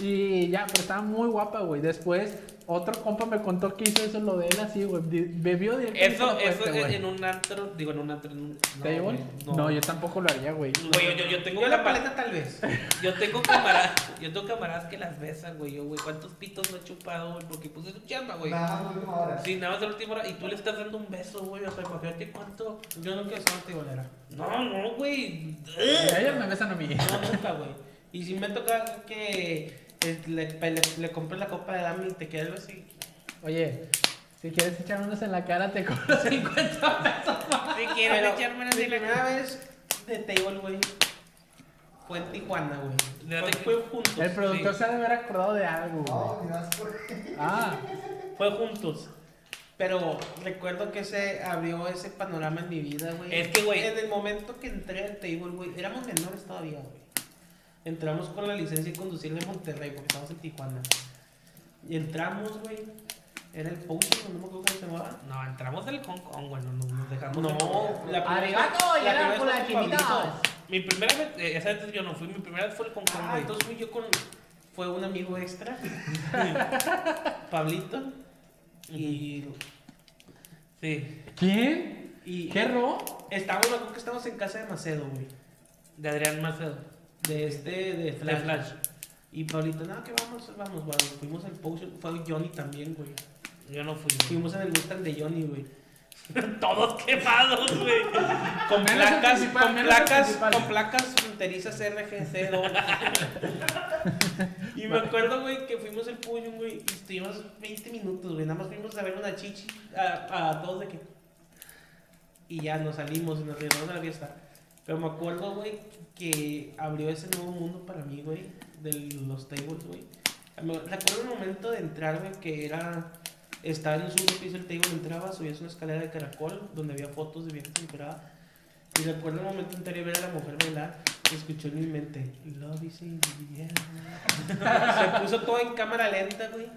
Y ya, pero estaba muy guapa, güey. Después, otro compa me contó que hizo eso lo de él así, güey. Bebió directamente. Eso, eso fuente, en un antro, digo en un antro, en un... ¿Te llevó? güey, No. yo tampoco lo haría, güey. Güey, yo, yo tengo Yo la paleta tal vez. [LAUGHS] Yo tengo camaradas, yo tengo camaradas que las besan, güey. Yo, güey, ¿cuántos pitos no he chupado, güey? Porque puse su chamba, güey. Nada más la última hora. Sí, nada más de la última hora. Y tú le estás dando un beso, güey. O sea, imagínate cuánto. Yo nunca he usado antibolera. No, no, güey. Ellos me besan a mí. No, nunca, güey. Y si me toca que le, le, le compres la copa de dama y te quedas así. Oye, si quieres echar unos en la cara, te cobro [LAUGHS] 50 pesos. Si quieres Pero echarme mi así la primera vez de table, güey, fue en Tijuana, güey. Fue, fue juntos. El productor Sí. se ha de haber acordado de algo, güey. No, por Ah, Fue juntos. Pero recuerdo que se abrió ese panorama en mi vida, güey. Es que, güey- En el momento que entré al table, güey, éramos menores todavía, güey. Entramos con la licencia de conducir de Monterrey, porque estamos en Tijuana. Y entramos, güey. Era el Potion, no me acuerdo cómo se llamaba. No, entramos del Hong Kong, bueno, nos, nos dejamos. No, la primera Arigato, vez- y era con la chimita. Mi primera vez, eh, esa vez yo no fui, mi primera vez fue el Hong Kong, Ah, güey. entonces fui yo con. Fue un amigo extra. [LAUGHS] Pablito. Y. Sí, ¿Quién? Y. ¿qué ro? Estábamos, acuerdo que estábamos en casa de Macedo, güey. de Adrián Macedo. De este, de Flash. De Flash. Y Pablito, no, que vamos, vamos, güey. Fuimos al Potion. Fue Johnny también, güey. Yo no fui. Fuimos en el Mustang de Johnny, güey. [LAUGHS] Todos quemados, güey. Con Menos placas, con placas, con placas fronterizas RGC, ¿no? [LAUGHS] Y me acuerdo, güey, que fuimos al puño, güey, y estuvimos 20 minutos, güey. Nada más fuimos a ver una chichi a, a todos de que. Y ya nos salimos y nos regresamos a la fiesta. Pero me acuerdo, güey, que abrió ese nuevo mundo para mí, güey, de los tables, güey. Recuerdo el momento de entrar, güey, que era. Estaba en un segundo piso el table, entraba, subías una escalera de caracol donde había fotos de viejas encueradas. Y recuerdo el momento en que ver a la mujer bailar, escuchó en mi mente, Love is in the air". [LAUGHS] Se puso todo en cámara lenta, güey.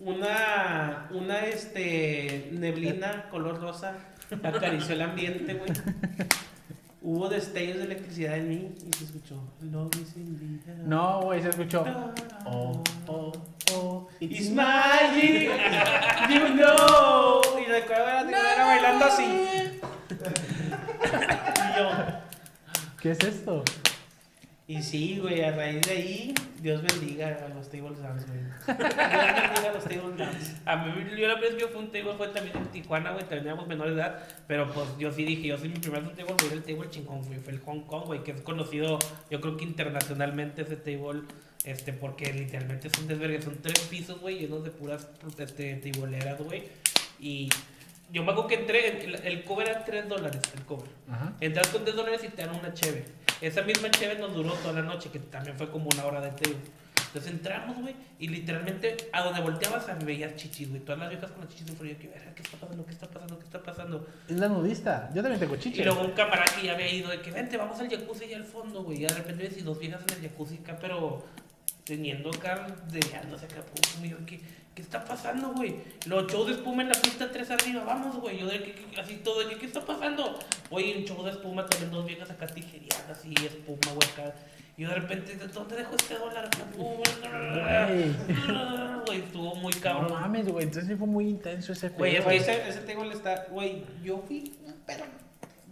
Una, una, este, neblina color rosa acarició el ambiente, güey. Hubo destellos de electricidad en mí y se escuchó, Love is in the air". No, güey, se escuchó. Oh, oh, oh, it's magic, [LAUGHS] you know. Y recuerdo a la bailando así. Y yo, ¿Qué es esto? Y sí, güey, a raíz de ahí, Dios bendiga a los Table Dance, güey. [LAUGHS] Dios bendiga a los Table Dance. A mí, yo la primera vez que yo fui a un table fue también en Tijuana, güey, también éramos menores de edad, pero pues yo sí dije, yo sí mi primer table fue el table chingón, güey, fue el Hong Kong, güey, que es conocido, yo creo que internacionalmente ese table, este, porque literalmente es un desvergue, son tres pisos, güey, llenos de puras, este, tableeras, güey, y yo me acuerdo que entré, el, el cover era 3 dólares, el cover. Ajá. Entras con 3 dólares y te dan una cheve. Esa misma cheve nos duró toda la noche, que también fue como una hora de table. Entonces entramos, güey, y literalmente a donde volteabas a veías chichis, güey. Todas las viejas con las chichis de frío. Que, verga, ¿qué está pasando? ¿Qué está pasando? ¿Qué está pasando? Es la nudista. Yo también tengo chiche. Y luego un camarada que ya había ido de que, vente, vamos al jacuzzi allá al fondo, güey. Y de repente ves y dos viejas en el jacuzzi acá, pero teniendo acá, desviándose acá, pum, y yo, ¿qué, ¿qué está pasando, güey? Los shows de espuma en la pista 3 arriba, vamos, güey. Yo de que, que- así todo, de que, ¿qué está pasando? Oye, un show de espuma también dos viejas acá tijereadas, así, espuma, güey, acá. Y yo de repente, ¿de dónde dejo este dólar? Güey, [LAUGHS] estuvo muy No cabrón. mames, güey. Entonces sí fue muy intenso ese Güey, pedo. es Güey, que- ese, ese table está, güey, yo fui, pero,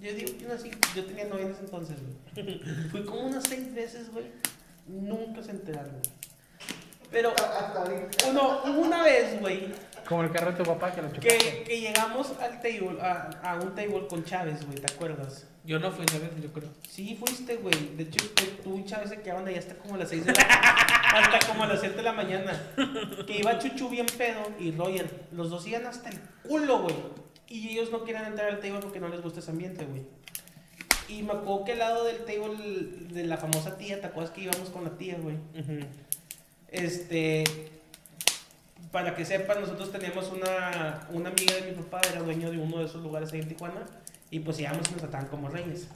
yo digo, yo nací, yo tenía novia en ese entonces, güey. Fui como unas seis veces, güey, nunca se enteraron, güey. Pero, uno, una vez, güey, Como el carro de tu papá que lo chocaste. que, que llegamos al table, a, a un table con Chávez, güey, ¿te acuerdas? Yo no fui, ¿sabes? Yo creo. Sí, fuiste, güey. De hecho, tú y Chávez se quedaban ahí hasta como a las 6 de la [LAUGHS] hasta como a las 7 de la mañana. Que iba Chuchu bien pedo y Roger. Los dos iban hasta el culo, güey. Y ellos no querían entrar al table porque no les gusta ese ambiente, güey. Y me acuerdo que al lado del table de la famosa tía, ¿te acuerdas que íbamos con la tía, güey? Este. Para que sepan, nosotros teníamos una, una amiga de mi papá, era dueño de uno de esos lugares ahí en Tijuana. Y pues íbamos y nos trataban como reyes.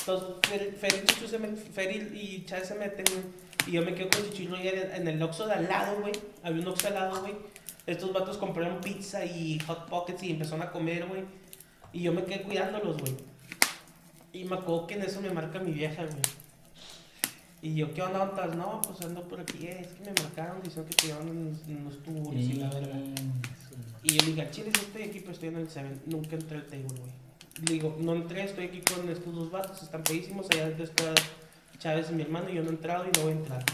Entonces, Fer, Fer y se met- Fer y- Chávez se meten. Y yo me quedo con Chuchu y en el Oxxo de al lado, güey. Había un Oxxo al lado, güey. Estos vatos compraron pizza y hot pockets y empezaron a comer, güey. Y yo me quedé cuidándolos, güey. Y me acuerdo que en eso me marca mi vieja, güey. Y yo, ¿qué onda, ontas? No, pues ando por aquí. "Eh, es que me marcaron diciendo que te llevan unos, unos tubos y la verga. Y yo le al chile aquí, pero estoy en el 7. Nunca entré al table, güey. Le digo, no entré, estoy aquí con estos dos vatos, están pedísimos. Allá está Chávez y mi hermano, y yo no he entrado y no voy a entrar.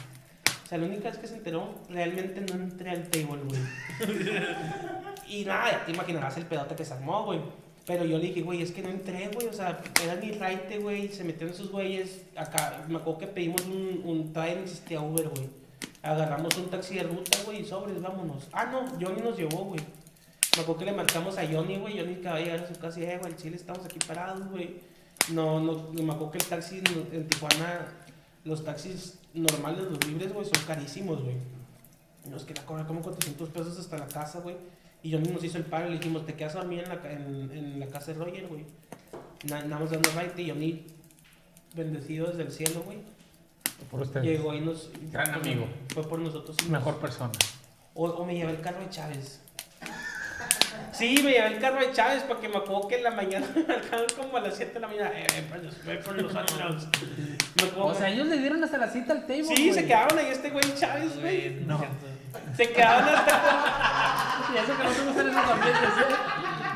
O sea, la única vez que se enteró, realmente no entré al table, güey. [LAUGHS] y nada, te imaginarás el pedote que se armó, güey. Pero yo le dije, güey, es que no entré, güey. O sea, era mi raite, güey. Se metieron esos güeyes. Acá, me acuerdo que pedimos un, un no existía Uber, güey. Agarramos un taxi de ruta, güey, y sobres, vámonos. Ah, no, Johnny nos llevó, güey. Me acuerdo que le marcamos a Johnny, güey. Johnny que va a llegar a su casa y, eh, güey, chile estamos aquí parados, güey. No, no, me acuerdo que el taxi en, Tijuana, los taxis normales, los libres, güey, son carísimos, güey. Nos quería cobrar como 400 pesos hasta la casa, güey. Y Johnny nos hizo el paro y le dijimos, te quedas a dormir en la, ca- en, en la casa de Roger, güey. Más dando right y Johnny, bendecido desde el cielo, güey. Por usted. Llegó y nos... Gran amigo. Fue por nosotros. y nos- Mejor persona. o, o me llevé el carro de Chávez. Sí, me llevé el carro de Chávez porque me acuerdo que en la mañana [LAUGHS] me marcaron como a las 7 de la mañana. Eh, ven por los, otros. O sea, ellos le dieron hasta la cita al table. sí, se quedaron ahí este güey Chávez, Güey, güey. no. No. Se quedaron hasta. Y eso que no te gustan esos ambientes, ¿eh?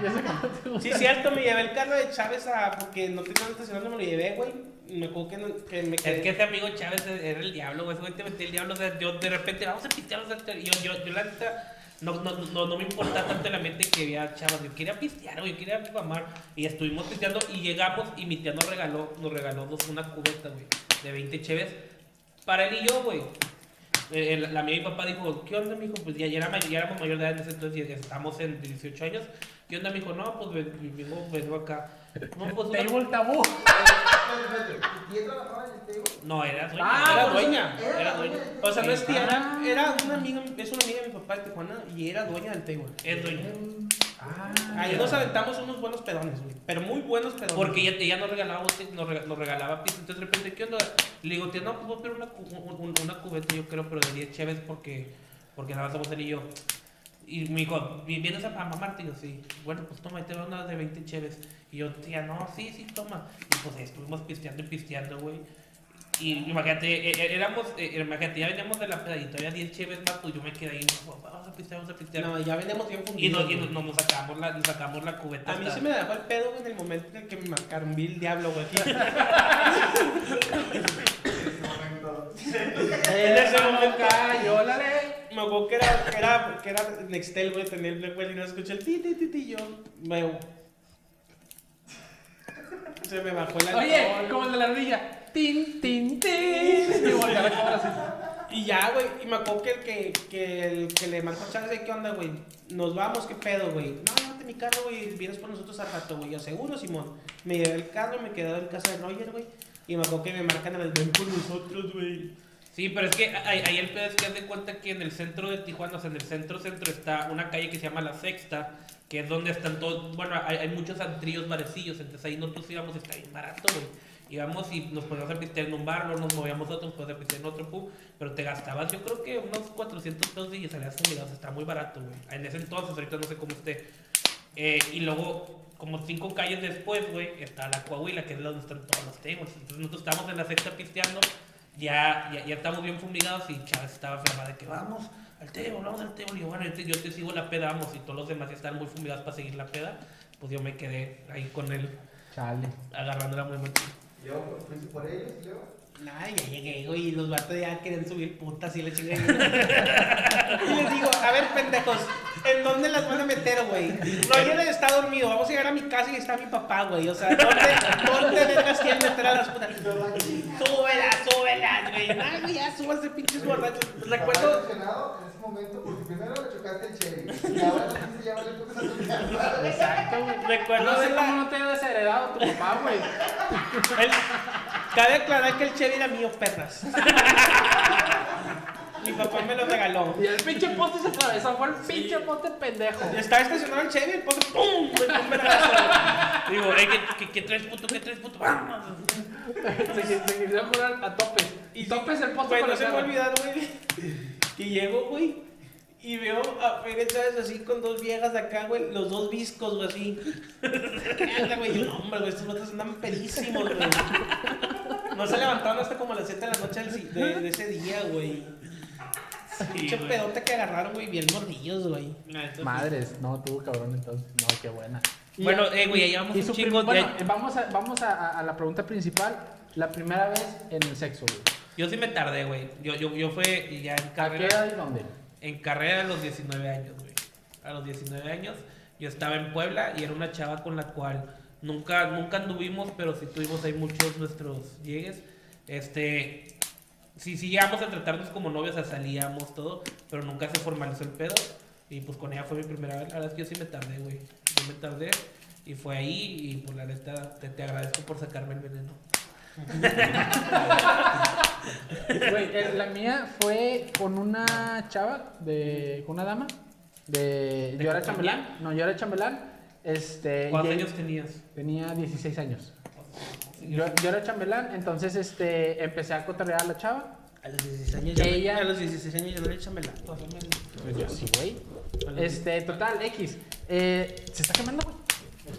Y eso que no te Sí, cierto, me llevé el carro de Chávez a. porque no tenía estacionando, me lo llevé, güey. Me acuerdo que, no- que me quedé. Es que ese amigo Chávez era el diablo, güey. Ese güey te metía el diablo. O sea, yo de repente, vamos a pistear. o sea, Yo, yo, yo la neta, no, no, no, no me importaba tanto la mente que había chavas. Yo quería pistear, güey. Yo quería mamar. Y estuvimos pisteando y llegamos y mi tía nos regaló, nos regaló dos, una cubeta, güey, de 20 cheves para él y yo, güey. Eh, el- la mía y mi papá dijo, ¿qué onda, mijo? Pues ya, ya, era ya éramos mayor de edad en ese entonces, ya estamos en 18 años. ¿Qué onda, mijo? No, pues ven- vengo, vengo acá. No, pues Table tabú. Espérate, espérate. ¿Y quién trabajaba en el table? No, era dueña. Ah, Era pues, dueña. era Era dueña. O sea, no es tía, Ah. era, era una amiga, es una amiga de mi papá de Tijuana y era dueña del table. Es dueña. Ah, Ahí nos aventamos unos buenos pedones, güey. Pero muy buenos pedones. Porque ella, ella nos regalaba nos, rega- nos regalaba pizza. Entonces de repente, ¿qué onda? Le digo, tía, no, pues voy a pedir una, un- un- una cubeta, yo creo, pero de 10 cheves porque, porque nada más somos él y yo. Y me dijo, "¿Vi- ¿vienes a mamarte? Y yo, sí. Bueno, pues toma, y te doy una de 20 cheves. Y yo, tía, no, sí, sí, toma. Y pues ahí estuvimos pisteando y pisteando, güey. Y imagínate, eh, eh, éramos, eh, imagínate, ya veníamos de la peda y todavía 10 cheves más, pues yo me quedé ahí, vamos a pistear, vamos a pistear. No, ya venimos bien y fundidos. nos, y nos, nos sacamos la, nos sacamos la cubeta. A mí se me dejó el pedo güey, en el momento en el que me marcaron. Vi el diablo, güey. [LAUGHS] En ese momento- cayó la ley. Me acuerdo que era, que era, que era Nextel, güey, tenía el Black y no escuché el ti, ti, ti, ti, yo me... Se me bajó el Oye, como el de la ardilla. Tin, tin, tin. [LAUGHS] Y voltea la cámara así. Y ya, güey, y me acuerdo que el que, que, el que le marcó chance, ¿qué onda, güey? Nos vamos, ¿qué pedo, güey? No, no, mi carro, güey, vienes por nosotros al rato, güey. Yo, seguro, Simón. Me llevé el carro, me quedé en casa de Roger, güey. Y me acuerdo que me marcan a las ven por nosotros, güey. Sí, pero es que ahí, ahí el pedo es que haz de cuenta que en el centro de Tijuana, o sea, en el centro centro está una calle que se llama La Sexta, que es donde están todos, bueno, hay, hay muchos antrillos, barecillos, entonces ahí nosotros íbamos y está bien barato, güey. Íbamos y nos podíamos a pistear en un bar, luego nos movíamos a otro, nos podíamos a pistear en otro pub, pero te gastabas yo creo que unos 400 pesos y salías fumigado, o sea, está muy barato, güey. En ese entonces, ahorita no sé cómo esté. Eh, y luego, como cinco calles después, güey, está la Coahuila, que es donde están todos los tables. Entonces nosotros estábamos en la sexta pisteando, ya, ya, ya estamos bien fumigados y Chávez estaba fermada de que vamos al table, vamos al table. Y yo, bueno, yo te, yo te sigo la peda, vamos, y todos los demás ya están muy fumigados para seguir la peda. Pues yo me quedé ahí con él, Chale. agarrándola muy mal. Yo pues, fui por ellos y luego. Ay, ya llegué, güey, y los vatos ya querían subir putas y le chingué. [LAUGHS] y les digo, a ver, pendejos, ¿en dónde las van a meter, güey? Roger está dormido, vamos a llegar a mi casa y está mi papá, güey. O sea, ¿dónde, dónde vergas quieren meter a las putas? Súbela, súbela, güey. Ay, güey, ya súbanse, pinches borrachos. Recuerdo, emocionado en ese momento porque primero le chocaste el Chevy y ahora le dices ya vale putas a tu casa. Exacto, güey. recuerdo No sé cómo no te haya desheredado tu papá, güey. el- Cabe aclarar que el Chevy era mío, perras. [LAUGHS] Mi papá me lo regaló. Y el pinche poste se atravesó. Fue el pinche poste pendejo. Estaba estacionado el Chevy, el poste, ¡pum! Me un. Digo, eh, ¿qué, qué, qué traes, puto? ¿Qué traes, puto? Vamos. Se, se quería jurar a topes. Y topes el poste con no se me a olvidar, güey. Que llego, güey. Y veo a Pérez Chávez así con dos viejas acá, güey. Los dos viscos, güey, así. [LAUGHS] ¿Qué onda, güey? No, hombre, güey, estos vatos andan pedísimos, güey. No se levantaron hasta como a las 7 de la noche del de, de ese día, güey. Pinche pedote que agarraron, güey, bien mordillos, güey. Madres, no, tuvo cabrón entonces. No, qué buena. Y Bueno, eh, güey, ya llevamos y un chingo. Bueno, vamos, a, vamos a, la pregunta principal. La primera vez en el sexo, güey. Yo sí me tardé, güey. Yo, yo, yo fue ya en ¿A qué carrera. edad y dónde? En carrera a los 19 años, güey. A los 19 años yo estaba en Puebla y era una chava con la cual nunca, nunca anduvimos, pero sí tuvimos ahí muchos nuestros llegues. Este, sí, sí llegamos a tratarnos como novios, o sea, salíamos todo, pero nunca se formalizó el pedo. Y pues con ella fue mi primera vez. La verdad es que yo sí me tardé, güey. Yo me tardé y fue ahí y pues la neta te, te agradezco por sacarme el veneno. [LAUGHS] Güey, la mía fue con una chava, de, con una dama. De, ¿De yo era compañía? chambelán. No, yo era chambelán. Este, ¿Cuántos años tenías? Tenía 16 años. Yo, yo era chambelán, entonces este, empecé a cotorrear a la chava. A los 16 años ya Ella- A los 16 años ya no le echan melán. Pues yo sí, güey. Este, total, X. Eh, ¿Se está quemando, güey?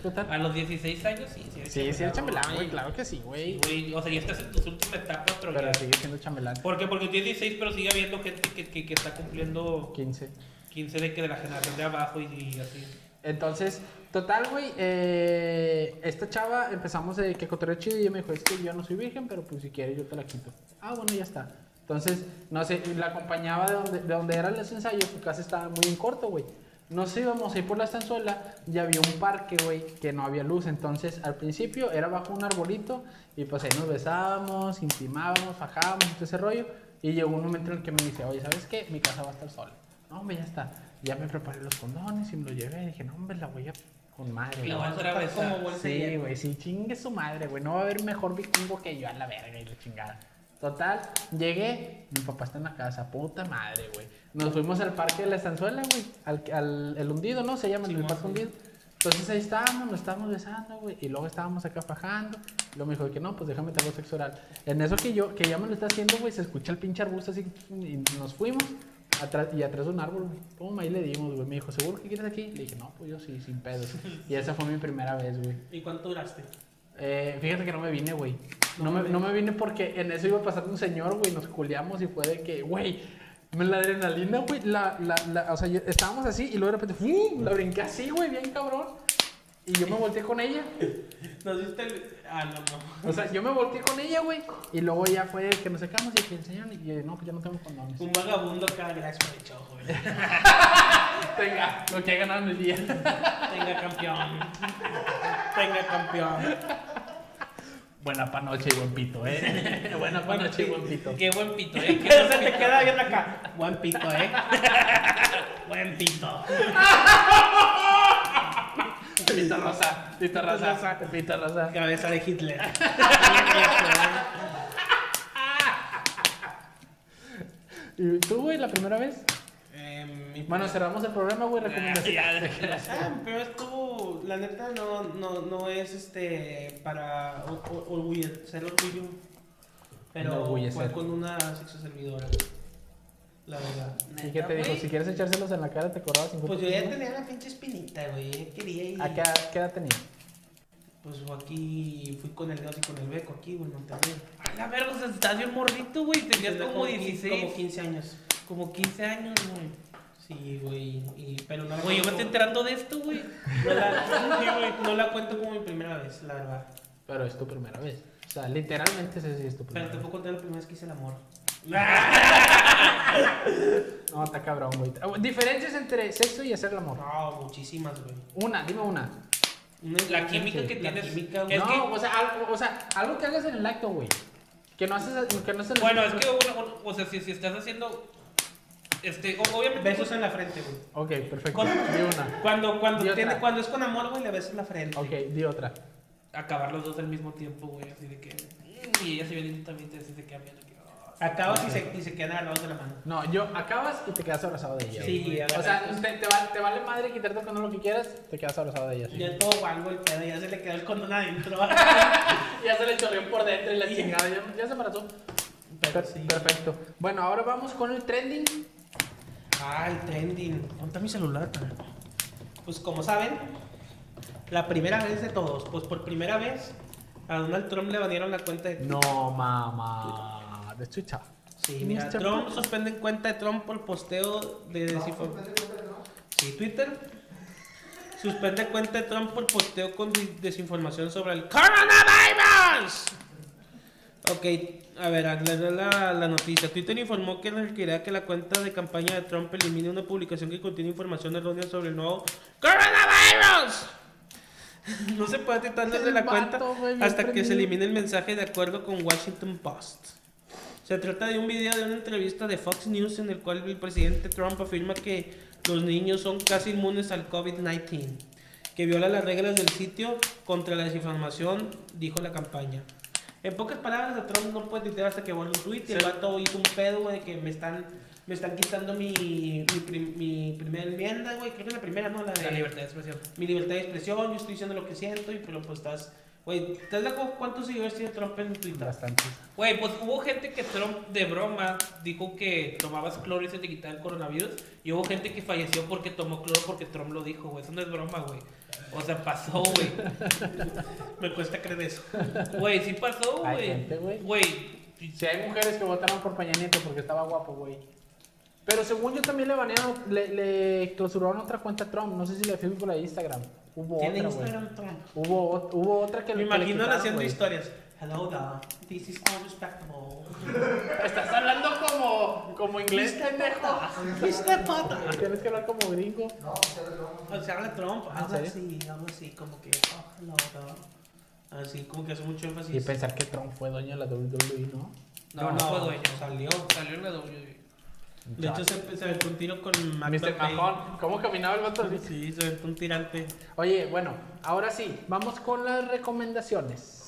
Total. A los 16 años, sí. Sí, Sí, sí, era chambelán, güey, claro que sí, güey. Güey, o sea, ya estás en tus últimas etapas, pero, Pero ya. sigue siendo chambelán. ¿Por qué? Porque tiene 16, pero sigue habiendo gente que, que, que está cumpliendo 15. 15 de que de la generación de abajo y, y así. Entonces, total, güey, eh, esta chava empezamos de que cotorreo chido y ella me dijo, es que yo no soy virgen, pero pues si quieres yo te la quito. Ah, bueno, ya está. Entonces, no sé, la acompañaba de donde, de donde eran los ensayos, su casa estaba muy en corto, güey. Nos íbamos ahí por la estanzuela y había un parque, güey, que no había luz. Entonces, al principio era bajo un arbolito y pues ahí nos besábamos, intimábamos, fajábamos, todo ese rollo. Y llegó un momento en el que me dice, oye, ¿sabes qué? Mi casa va a estar sola. No, hombre, ya está. Ya me preparé los condones y me los llevé. Y dije, no, hombre, la voy a con madre. La güey". voy a a besar. como Sí, güey, sí, chingue su madre, güey. No va a haber mejor vikingo que yo a la verga y la chingada. Total, llegué, mi papá está en la casa, puta madre, güey. Nos fuimos al parque de la estanzuela, güey. Al, al el hundido, ¿no? Se llama el parque sí. hundido. Entonces ahí estábamos, nos estábamos besando, güey. Y luego estábamos acá fajando. Y luego me dijo que no, pues déjame te hago sexo oral. En eso que yo, que ya me lo está haciendo, güey, se escucha el pinche arbusto así. Y nos fuimos. Atrás, y atrás de un árbol, güey. Pum, ahí le dimos, güey. Me dijo, ¿seguro que quieres aquí? Le dije, no, pues yo sí, sin pedos. [LAUGHS] Y esa fue mi primera vez, güey. ¿Y cuánto duraste? Eh, fíjate que no me vine, güey. No me, no me vine porque en eso iba pasando un señor, güey. Nos culiamos y fue de que, güey, me- la adrenalina, güey. La, la, la, o sea, yo- estábamos así y luego de repente, ¡fum! La brinqué así, güey, bien cabrón. Y yo me volteé con ella. ¿Nos viste el.? Ah, no, no. O sea, yo me volteé con ella, güey. Y luego ya fue que nos sacamos y que el señor, y yo, no, pues yo no tengo condones. Un vagabundo cada gracias por el show, güey. [LAUGHS] Tenga, lo que ha ganado en el día. Tenga campeón. Tenga campeón. Buena pa' noche y buen pito, eh. [LAUGHS] Buena pa' noche y buen pito. Qué buen pito, eh. [LAUGHS] Qué Se te queda bien acá. Buen pito, eh. [LAUGHS] Buen pito. Pito rosa, pito rosa, rosa. pito rosa. Cabeza de Hitler. ¿Y tú, güey, la primera vez? Bueno, cerramos el programa, güey, recomendación. [LAUGHS] Ah, pero estuvo, la neta no, no, no es este para o- o- orgulle- ser orgullo, pero fue con una sexo servidora, la verdad. ¿Y qué te dijo? Si quieres echárselos en la cara, te cobraba 50 Pues yo ya tenía la pinche espinita, güey, quería ir. ¿A qué, qué edad tenía? Pues aquí, fui con el Dios y con el Beco aquí, güey, en Monterrey. A la verga, o sea, estás bien morrito, güey. Tenías Tenía como quin- 16. Como 15 años. Como 15 años, güey. Sí, güey, y, pero no la Güey, yo me estoy enterando de esto, güey. no la, [LAUGHS] sí, güey, no la cuento como mi primera vez, la verdad. Pero es tu primera vez. O sea, literalmente ese sí es tu Pero primera te vez. puedo contar la primera vez que hice el amor. [LAUGHS] No, está cabrón, güey. Ah, Diferencias entre sexo y hacer el amor. No, muchísimas, güey. Una, dime una. Una- La química Sí, que tienes. química, es güey. no, que- o, sea, algo, o sea, algo que hagas en el acto, güey. Que no haces, que no haces Bueno, es que, o sea, si, si estás haciendo. Este, obviamente. Besos en la frente, güey. Ok, perfecto. Con- Di una. Cuando, cuando, otra. tiene, cuando es con amor, güey, le besas la frente. Ok, di otra. Acabar los dos al mismo tiempo, güey. Así de que. mm, Y ella se viene también, así de que a mí no quiero. Acabas Ok. y, se, y se quedan agarrados de la mano. No, yo acabas y te quedas abrazado de ella. Sí, güey. O sea, te, te va- te vale madre quitarte el condón lo que quieras, te quedas abrazado de ella. sí. Ya todo guango el pedo, ya se le quedó el condón adentro. [LAUGHS] Ya se le chorreó por dentro y la chingada, ya, ya se embarazó. Pero Per- sí. Perfecto. Bueno, ahora vamos con el trending. Ah, el trending. ¿Dónde está mi celular? Pues como saben, la primera vez de todos, pues por primera vez a Donald Trump le banearon la cuenta de No, mamá. De Twitter. Sí, mira, Mr. Trump Puto. suspende cuenta de Trump por posteo de desinformación. Sí, Twitter. Suspende cuenta de Trump por posteo con desinformación sobre el coronavirus. Ok, a ver, aclarar la, la noticia. Twitter informó que requerirá que la cuenta de campaña de Trump elimine una publicación que contiene información errónea sobre el nuevo coronavirus. No se puede quitar El la cuenta hasta que se elimine el mensaje de acuerdo con Washington Post. Se trata de un video de una entrevista de Fox News en el cual el presidente Trump afirma que los niños son casi inmunes al COVID-19, que viola las reglas del sitio contra la desinformación, dijo la campaña. En pocas palabras, a Trump no puede tuitear hasta que vuelva un tweet y el vato hizo un pedo, güey, que me están, me están quitando mi, mi, prim- mi primera enmienda, güey, creo que es la primera, ¿no? La de La libertad de expresión. mi libertad de expresión, yo estoy diciendo lo que siento, y pero pues estás, güey, ¿estás de acuerdo cuántos seguidores tiene Trump en Twitter? Bastante. Güey, pues hubo gente que Trump de broma dijo que tomabas cloro y se te quitaba el coronavirus. Y hubo gente que falleció porque tomó cloro porque Trump lo dijo, güey. Eso no es broma, güey. O sea, pasó, güey. Me cuesta creer eso. Güey, sí pasó, güey. güey. Si hay mujeres que votaron por Peña Nieto porque estaba guapo, güey. Pero según yo también le banearon, le, le clausuraron otra cuenta a Trump. No sé si le Facebook o la de Instagram. Hubo Tiene otra. Instagram Trump. Hubo, hubo otra que Me le- imagino haciendo historias. Hello, da. This is all respectable. [LAUGHS] Estás hablando como, como inglés, pendejo. Mr. Potter. Tienes que hablar como gringo. No, se lo vamos. O sea, habla Trump, ¿En habla serio? así, habla así, como que, oh, hello, da. Así, como que hace mucho énfasis. Y pensar que Trump fue dueño de la WWE, ¿no? No, no, fue dueño. Salió. Salió en la WWE. De hecho, se, se aventó un tiro con Mr. Majón. ¿Cómo caminaba el vato? Sí, se aventó un tirante. Oye, bueno, ahora sí, vamos con las recomendaciones.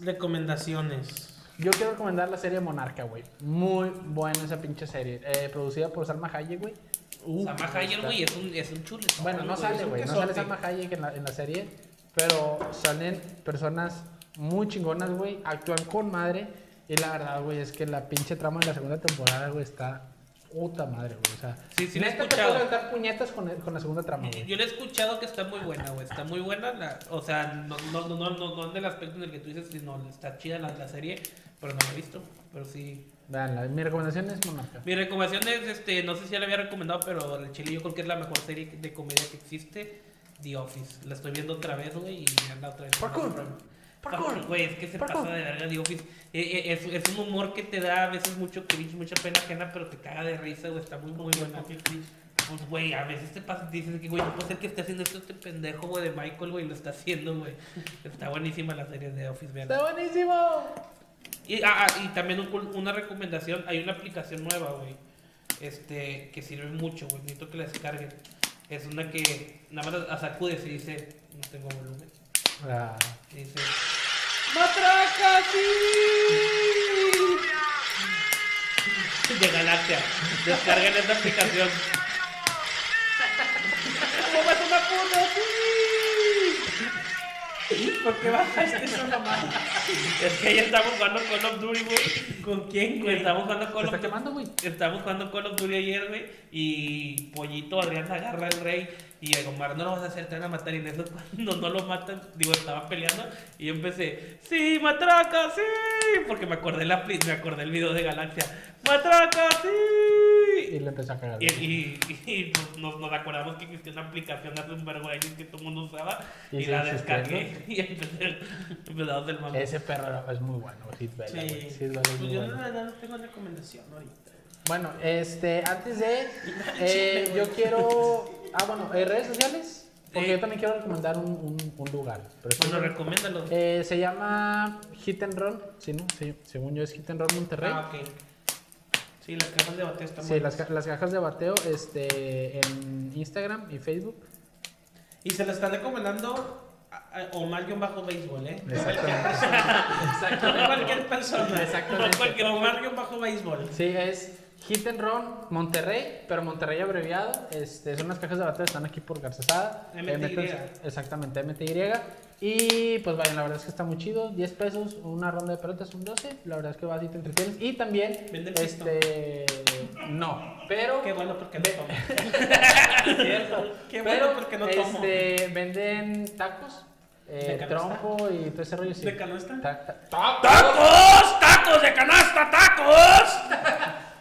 Recomendaciones. Yo quiero recomendar la serie Monarca, güey. Muy buena esa pinche serie. Eh, producida por Salma Hayek, güey. Uh, Salma Hayek, güey, es un, es un chuletón. Bueno, no sale, güey. No sale Salma Hayek en la, en la serie. Pero salen personas muy chingonas, güey. Actúan con madre. Y la verdad, güey, es que la pinche trama de la segunda temporada, güey, está Puta madre, güey. O sea, Sí, sí, la he te escuchado. aventar puñetas con, con la segunda trama, güey. Yo le he escuchado que está muy buena, güey. Está muy buena. La, o sea, no, no, no, no, no, no en el aspecto en el que tú dices, sino está chida la, la serie, pero no la he visto. Pero sí. Veanla, mi recomendación es Monarca. Mi recomendación es, este, no sé si ya la había recomendado, pero el chile yo creo que es la mejor serie de comedia que existe. The Office. La estoy viendo otra vez, güey, y anda otra vez. Parkour. Parkour. Güey, es que se Parkour. pasa de verga The Office. Eh, eh, es, es un humor que te da a veces mucho cringe, mucha pena ajena, pero te caga de risa, güey. Está muy, muy buena. Pues, güey, a veces te pasa, dices que, güey, no puede ser que esté haciendo esto este pendejo, güey, de Michael, güey, lo está haciendo, güey. Está buenísima la serie de Office, vean. ¡Está buenísimo! Y, ah, ah, y también un- una recomendación, hay una aplicación nueva, güey, este, que sirve mucho, güey, necesito que la descarguen. Es una que nada más la sacudes y dice, no tengo volumen, Ah, dice, ¡Matraca, sí! De Galaxia, descarguen esta aplicación. ¿Cómo es una puta? ¡Sí! ¿Por qué bajaste esa mamá? Es que ayer estamos jugando Call of Duty, güey. ¿Con quién, güey? Estamos jugando ¿Se Call of quemando, güey? Estábamos jugando Call of Duty ayer, güey, y Pollito Adrián agarra al rey y a Omar no lo vas a hacer, te van a matar. Y en eso [LAUGHS] cuando no lo matan, digo, estaba peleando y yo empecé, ¡Sí, matraca, sí! Porque me acordé, la, me acordé el video de Galaxia, ¡Matraca, sí! Y le empezó a cagar. Y, y, y, pues, nos, nos acordamos que existía una aplicación hace un vergo que todo el mundo usaba y, Y la sí descargué [LAUGHS] y empecé, empezamos del mamá. Ese perro es muy bueno, Hit Vela, güey. Sí. Vela es Pues yo bueno. la verdad no tengo recomendación ahorita. Bueno, este, antes de, [LAUGHS] eh, yo quiero, ah, bueno, eh, redes sociales, porque Eh. yo también quiero recomendar un, un, un lugar. Pero Bueno, un- recomiéndalo. eh, se llama Hit and Run, ¿sí, no? Sí, según yo es Hit and Run Monterrey. Ah, ok. Sí, las cajas de bateo están sí, las, ca- las cajas de bateo este, en Instagram y Facebook. Y se la están recomendando a, a Omar-Bajo Béisbol, ¿eh? No Exactamente. cualquier persona. [LAUGHS] No cualquier persona. Exactamente. No cualquier Omar-Bajo Béisbol. Sí, es Hit and Run Monterrey, pero Monterrey abreviado. Este, son unas cajas de bateo, están aquí por Garzasada. MTY. Eh, exactamente, MTY. Y pues vayan, la verdad es que está muy chido. 10 pesos, una ronda de pelotas, un 12. La verdad es que vas y te entretienes. Y también, este, no, pero. Qué bueno porque no tomo. Cierto. [LAUGHS] Qué pero, bueno porque no tomo. este, venden tacos, eh, trompo y todo ese rollo. Sí. ¿De canasta? Ta- ta- ¡Tacos! ¡Tacos de canasta! ¡Tacos!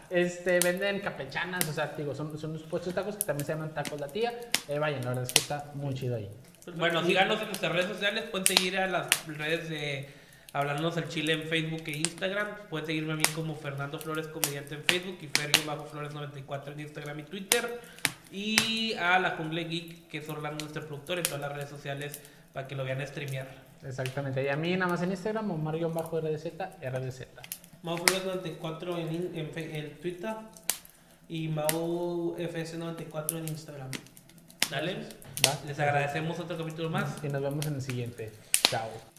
Este, venden campechanas, o sea, digo, son, son unos puestos de tacos que también se llaman tacos la tía. Eh, vayan, la verdad es que está muy chido ahí. Bueno, síganos en nuestras redes sociales. Pueden seguir a las redes de Hablarnos al Chile en Facebook e Instagram. Pueden seguirme a mí como Fernando Flores Comediante en Facebook y Ferrio Bajo Flores 94 en Instagram y Twitter. Y a La Jungle Geek, que es Orlando, nuestro productor, en todas las redes sociales para que lo vean streamear. Exactamente. Y a mí nada más en Instagram, Omar-RDZ, RDZ. Mau Flores 94 en, en, Twitter y Mau FS 94 en Instagram. Dale. ¿Va? Les agradecemos otro capítulo más. Y nos vemos en el siguiente. Chao.